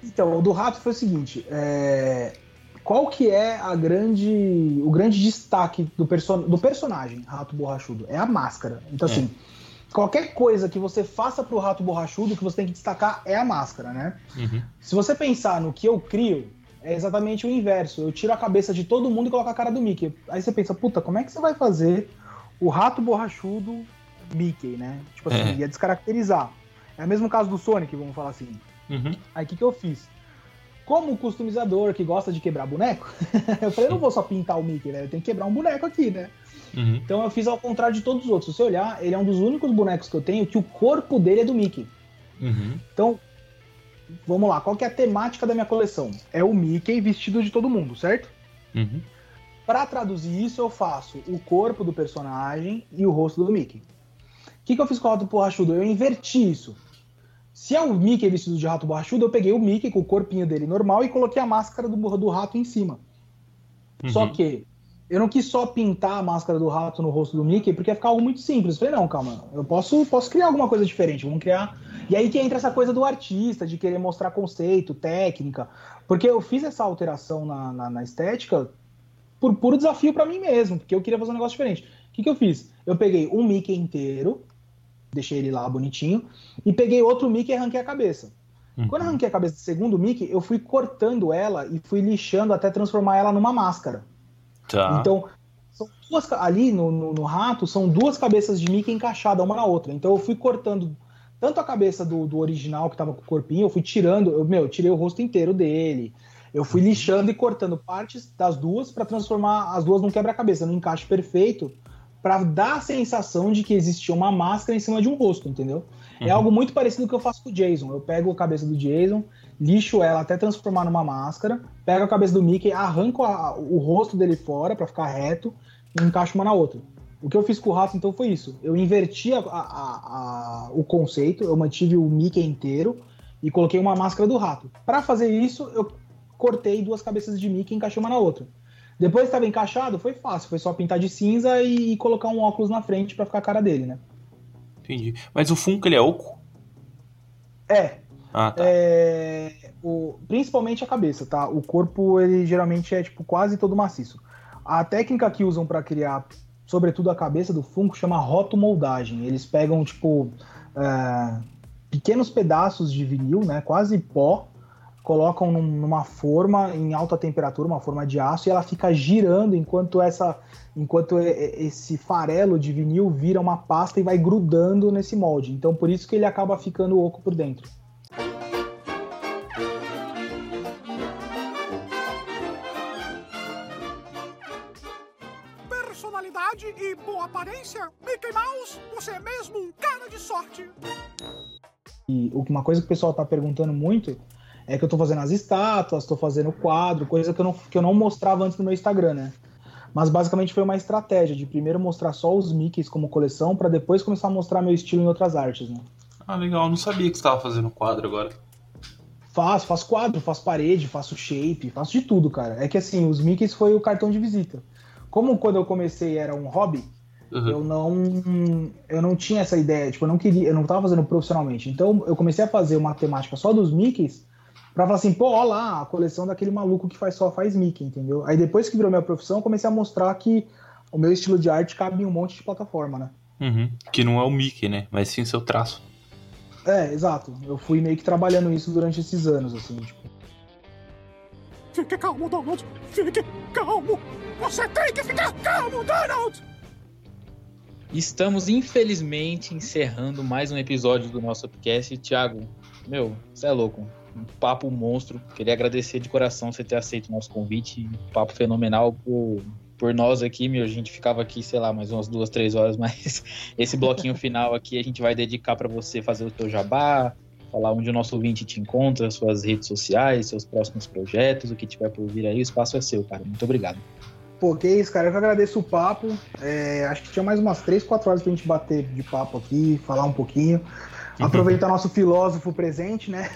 Então, o do rato foi o seguinte, é, qual que é a grande, o grande destaque do, perso do personagem Rato Borrachudo? É a máscara. Então, É. assim, qualquer coisa que você faça pro Rato Borrachudo, o que você tem que destacar é a máscara, né? Uhum. Se você pensar no que eu crio, é exatamente o inverso. Eu tiro a cabeça de todo mundo e coloco a cara do Mickey. Aí você pensa, puta, como é que você vai fazer o Rato Borrachudo Mickey, né? Tipo assim, É. ia descaracterizar. É o mesmo caso do Sonic, vamos falar assim. Uhum. Aí o que, que eu fiz? Como customizador que gosta de quebrar boneco, eu falei, eu não vou só pintar o Mickey, né? Eu tenho que quebrar um boneco aqui, né? Uhum. Então eu fiz ao contrário de todos os outros. Se você olhar, ele é um dos únicos bonecos que eu tenho que o corpo dele é do Mickey. Uhum. Então, vamos lá, qual que é a temática da minha coleção? É o Mickey vestido de todo mundo, certo? Uhum. Para traduzir isso, eu faço o corpo do personagem e o rosto do Mickey. O que, que eu fiz com o rato borrachudo? Eu inverti isso. Se é o Mickey vestido de rato borrachudo, eu peguei o Mickey com o corpinho dele normal e coloquei a máscara do, do rato em cima. Só Uhum. que eu não quis só pintar a máscara do rato no rosto do Mickey, porque ia ficar algo muito simples. Eu falei, não, calma, eu posso, posso criar alguma coisa diferente, vamos criar. E aí que entra essa coisa do artista, de querer mostrar conceito, técnica. Porque eu fiz essa alteração na, na, na estética por puro desafio pra mim mesmo, porque eu queria fazer um negócio diferente. O que, que eu fiz? Eu peguei um Mickey inteiro, deixei ele lá bonitinho, e peguei outro Mickey e arranquei a cabeça. Uhum. Quando arranquei a cabeça do segundo Mickey, eu fui cortando ela e fui lixando até transformar ela numa máscara. Tá. Então, são duas, ali no, no, no rato, são duas cabeças de Mickey encaixadas uma na outra. Então eu fui cortando tanto a cabeça do, do original que tava com o corpinho, eu fui tirando, eu, meu, eu tirei o rosto inteiro dele. Eu fui lixando e cortando partes das duas para transformar as duas num quebra-cabeça, num encaixe perfeito, para dar a sensação de que existia uma máscara em cima de um rosto, entendeu? É algo muito parecido com o que eu faço com o Jason. Eu pego a cabeça do Jason, lixo ela até transformar numa máscara, pego a cabeça do Mickey, arranco a- o rosto dele fora pra ficar reto e encaixo uma na outra. O que eu fiz com o rato, então, foi isso. Eu inverti a- a- o conceito, eu mantive o Mickey inteiro e coloquei uma máscara do rato. Pra fazer isso, eu cortei duas cabeças de Mickey e encaixei uma na outra. Depois que estava encaixado, foi fácil. Foi só pintar de cinza e colocar um óculos na frente pra ficar a cara dele, né? Entendi. Mas o Funko, ele é oco? É, Ah, tá. É, o, principalmente a cabeça, tá? O corpo, ele geralmente é tipo quase todo maciço. A técnica que usam para criar, sobretudo a cabeça do Funko, chama rotomoldagem. Eles pegam, tipo, é, pequenos pedaços de vinil, né? Quase pó, colocam num- numa forma em alta temperatura, uma forma de aço, e ela fica girando enquanto essa. Enquanto esse farelo de vinil vira uma pasta e vai grudando nesse molde. Então, por isso que ele acaba ficando oco por dentro. Personalidade e boa aparência? Mickey Mouse, você é mesmo um cara de sorte. E uma coisa que o pessoal tá perguntando muito é que eu tô fazendo as estátuas, tô fazendo quadro, coisa que eu não, que eu não mostrava antes no meu Instagram, né? Mas basicamente foi uma estratégia de primeiro mostrar só os Mickeys como coleção pra depois começar a mostrar meu estilo em outras artes, né? Ah, legal. Eu não sabia que você tava fazendo quadro agora. Faço, faço quadro, faço parede, faço shape, faço de tudo, cara. É que assim, os Mickeys foi o cartão de visita. Como quando eu comecei era um hobby, Uhum. eu não eu não tinha essa ideia, tipo, eu não queria, eu não tava fazendo profissionalmente. Então eu comecei a fazer uma temática só dos Mickeys pra falar assim, pô, ó lá, a coleção daquele maluco que faz só faz Mickey, entendeu? Aí depois que virou minha profissão, eu comecei a mostrar que o meu estilo de arte cabe em um monte de plataforma, né? Uhum. Que não é o Mickey, né? Mas sim seu traço. É, exato. Eu fui meio que trabalhando isso durante esses anos, assim, tipo. Fique calmo, Donald. Fique calmo. Você tem que ficar calmo, Donald. Estamos, infelizmente, encerrando mais um episódio do nosso podcast. Thiago, meu, você é louco. Um papo monstro. Queria agradecer de coração você ter aceito o nosso convite. Um papo fenomenal por, por nós aqui, meu. A gente ficava aqui, sei lá, mais umas duas, três horas, mas esse bloquinho final aqui a gente vai dedicar para você fazer o teu jabá, falar onde o nosso ouvinte te encontra, suas redes sociais, seus próximos projetos, o que tiver por vir aí. O espaço é seu, cara. Muito obrigado. Pô, que isso, cara. Eu que agradeço o papo. É, acho que tinha mais umas 3, 4 horas pra gente bater de papo aqui, falar um pouquinho. Aproveitar nosso filósofo presente, né?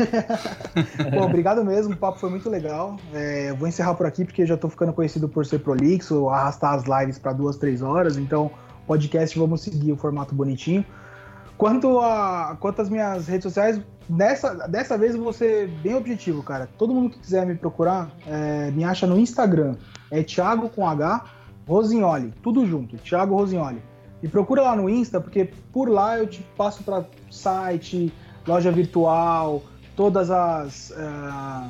Pô, obrigado mesmo, o papo foi muito legal. É, vou encerrar por aqui porque eu já tô ficando conhecido por ser prolixo, arrastar as lives para duas, três horas. Então, podcast, vamos seguir o formato bonitinho. Quanto, a, quanto às minhas redes sociais, dessa, dessa vez eu vou ser bem objetivo, cara. Todo mundo que quiser me procurar, é, me acha no Instagram. É Thiago com H, Rosignoli. Tudo junto, Thiago Rosignoli. E procura lá no Insta, porque por lá eu te passo para site, loja virtual, todas as. eh,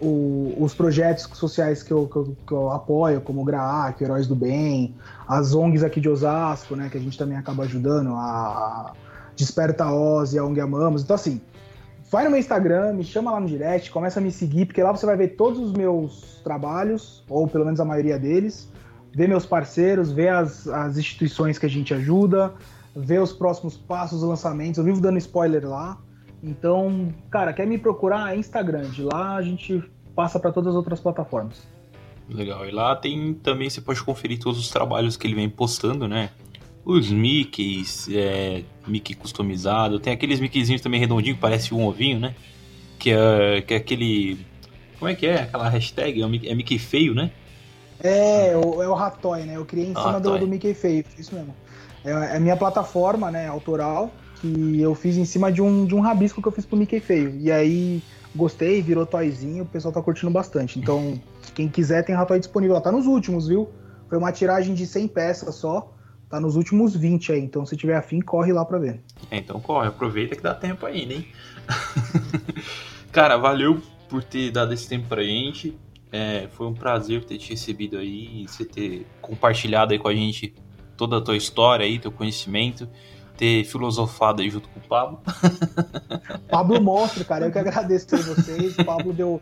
o- os projetos sociais que eu, que eu- que eu apoio, como o GRAAC, Heróis do Bem, as ONGs aqui de Osasco, né, que a gente também acaba ajudando, a Desperta Oz e a ONG Amamos. Então, assim, vai no meu Instagram, me chama lá no direct, começa a me seguir, porque lá você vai ver todos os meus trabalhos, ou pelo menos a maioria deles, ver meus parceiros, ver as, as instituições que a gente ajuda, ver os próximos passos, os lançamentos. Eu vivo dando spoiler lá. Então, cara, quer me procurar? É Instagram. De lá a gente passa para todas as outras plataformas. Legal. E lá tem também, você pode conferir todos os trabalhos que ele vem postando, né? Os Mickeys, é, Mickey customizado. Tem aqueles Mickeyzinhos também redondinhos, que parece um ovinho, né? Que é, que é aquele. Como é que é? Aquela hashtag? É, Mickey, é feio, né? É, o- é o Ratoy, né? Eu criei em cima do, do Mickey Feio, isso mesmo. É, é a minha plataforma, né, autoral, que eu fiz em cima de um, de um rabisco que eu fiz pro Mickey Feio. E aí, gostei, virou toyzinho, o pessoal tá curtindo bastante. Então, quem quiser tem Ratoy disponível lá. Tá nos últimos, viu? Foi uma tiragem de 100 peças só. Tá nos últimos 20 aí. Então, se tiver afim, corre lá pra ver. É, então corre, aproveita que dá tempo ainda, hein? Cara, valeu por ter dado esse tempo pra gente. É, foi um prazer ter te recebido aí, você ter compartilhado aí com a gente toda a tua história aí, teu conhecimento, ter filosofado aí junto com o Pablo. Pablo Monstro, cara, eu que agradeço a vocês. O Pablo deu,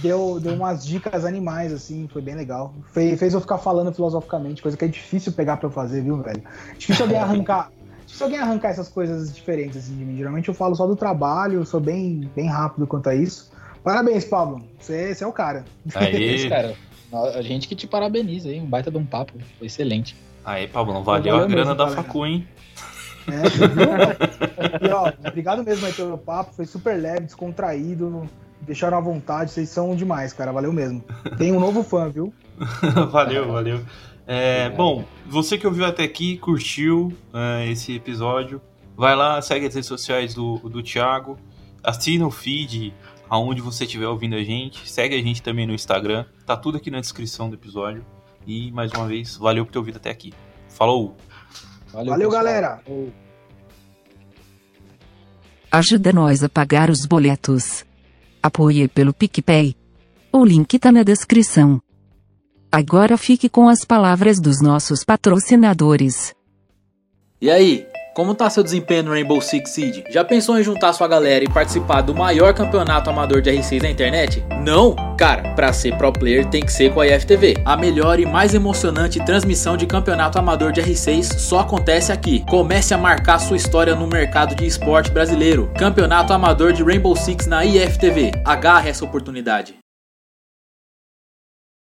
deu, deu umas dicas animais, assim, foi bem legal. Fez, fez eu ficar falando filosoficamente, coisa que é difícil pegar pra eu fazer, viu, velho? Difícil alguém arrancar. difícil alguém arrancar essas coisas diferentes assim, de mim. Geralmente eu falo só do trabalho, sou bem, bem rápido quanto a isso. Parabéns, Pablo. Você, é o cara. Aí, cara, a gente que te parabeniza aí, um baita de um papo, foi excelente. aí Pablão, valeu a Valeu grana mesmo, da facu, hein? É, viu? e ó, obrigado mesmo aí pelo papo, foi super leve, descontraído, deixaram à vontade, vocês são demais, cara, valeu mesmo. Tem um novo fã, viu? valeu, valeu. É, bom, você que ouviu até aqui, curtiu é, esse episódio, vai lá, segue as redes sociais do, do Thiago, assina o feed aonde você estiver ouvindo a gente, segue a gente também no Instagram, tá tudo aqui na descrição do episódio. E mais uma vez, valeu por ter ouvido até aqui. Falou! Valeu, pessoal. galera. Ajuda nós a pagar os boletos. Apoie pelo PicPay. O link tá na descrição. Agora fique com as palavras dos nossos patrocinadores. E aí, como tá seu desempenho no Rainbow Six Siege? Já pensou em juntar sua galera e participar do maior campeonato amador de R6 na internet? Não? Cara, pra ser pro player tem que ser com a IFTV. A melhor e mais emocionante transmissão de campeonato amador de R6 só acontece aqui. Comece a marcar sua história no mercado de esporte brasileiro. Campeonato amador de Rainbow Six na IFTV. Agarre essa oportunidade.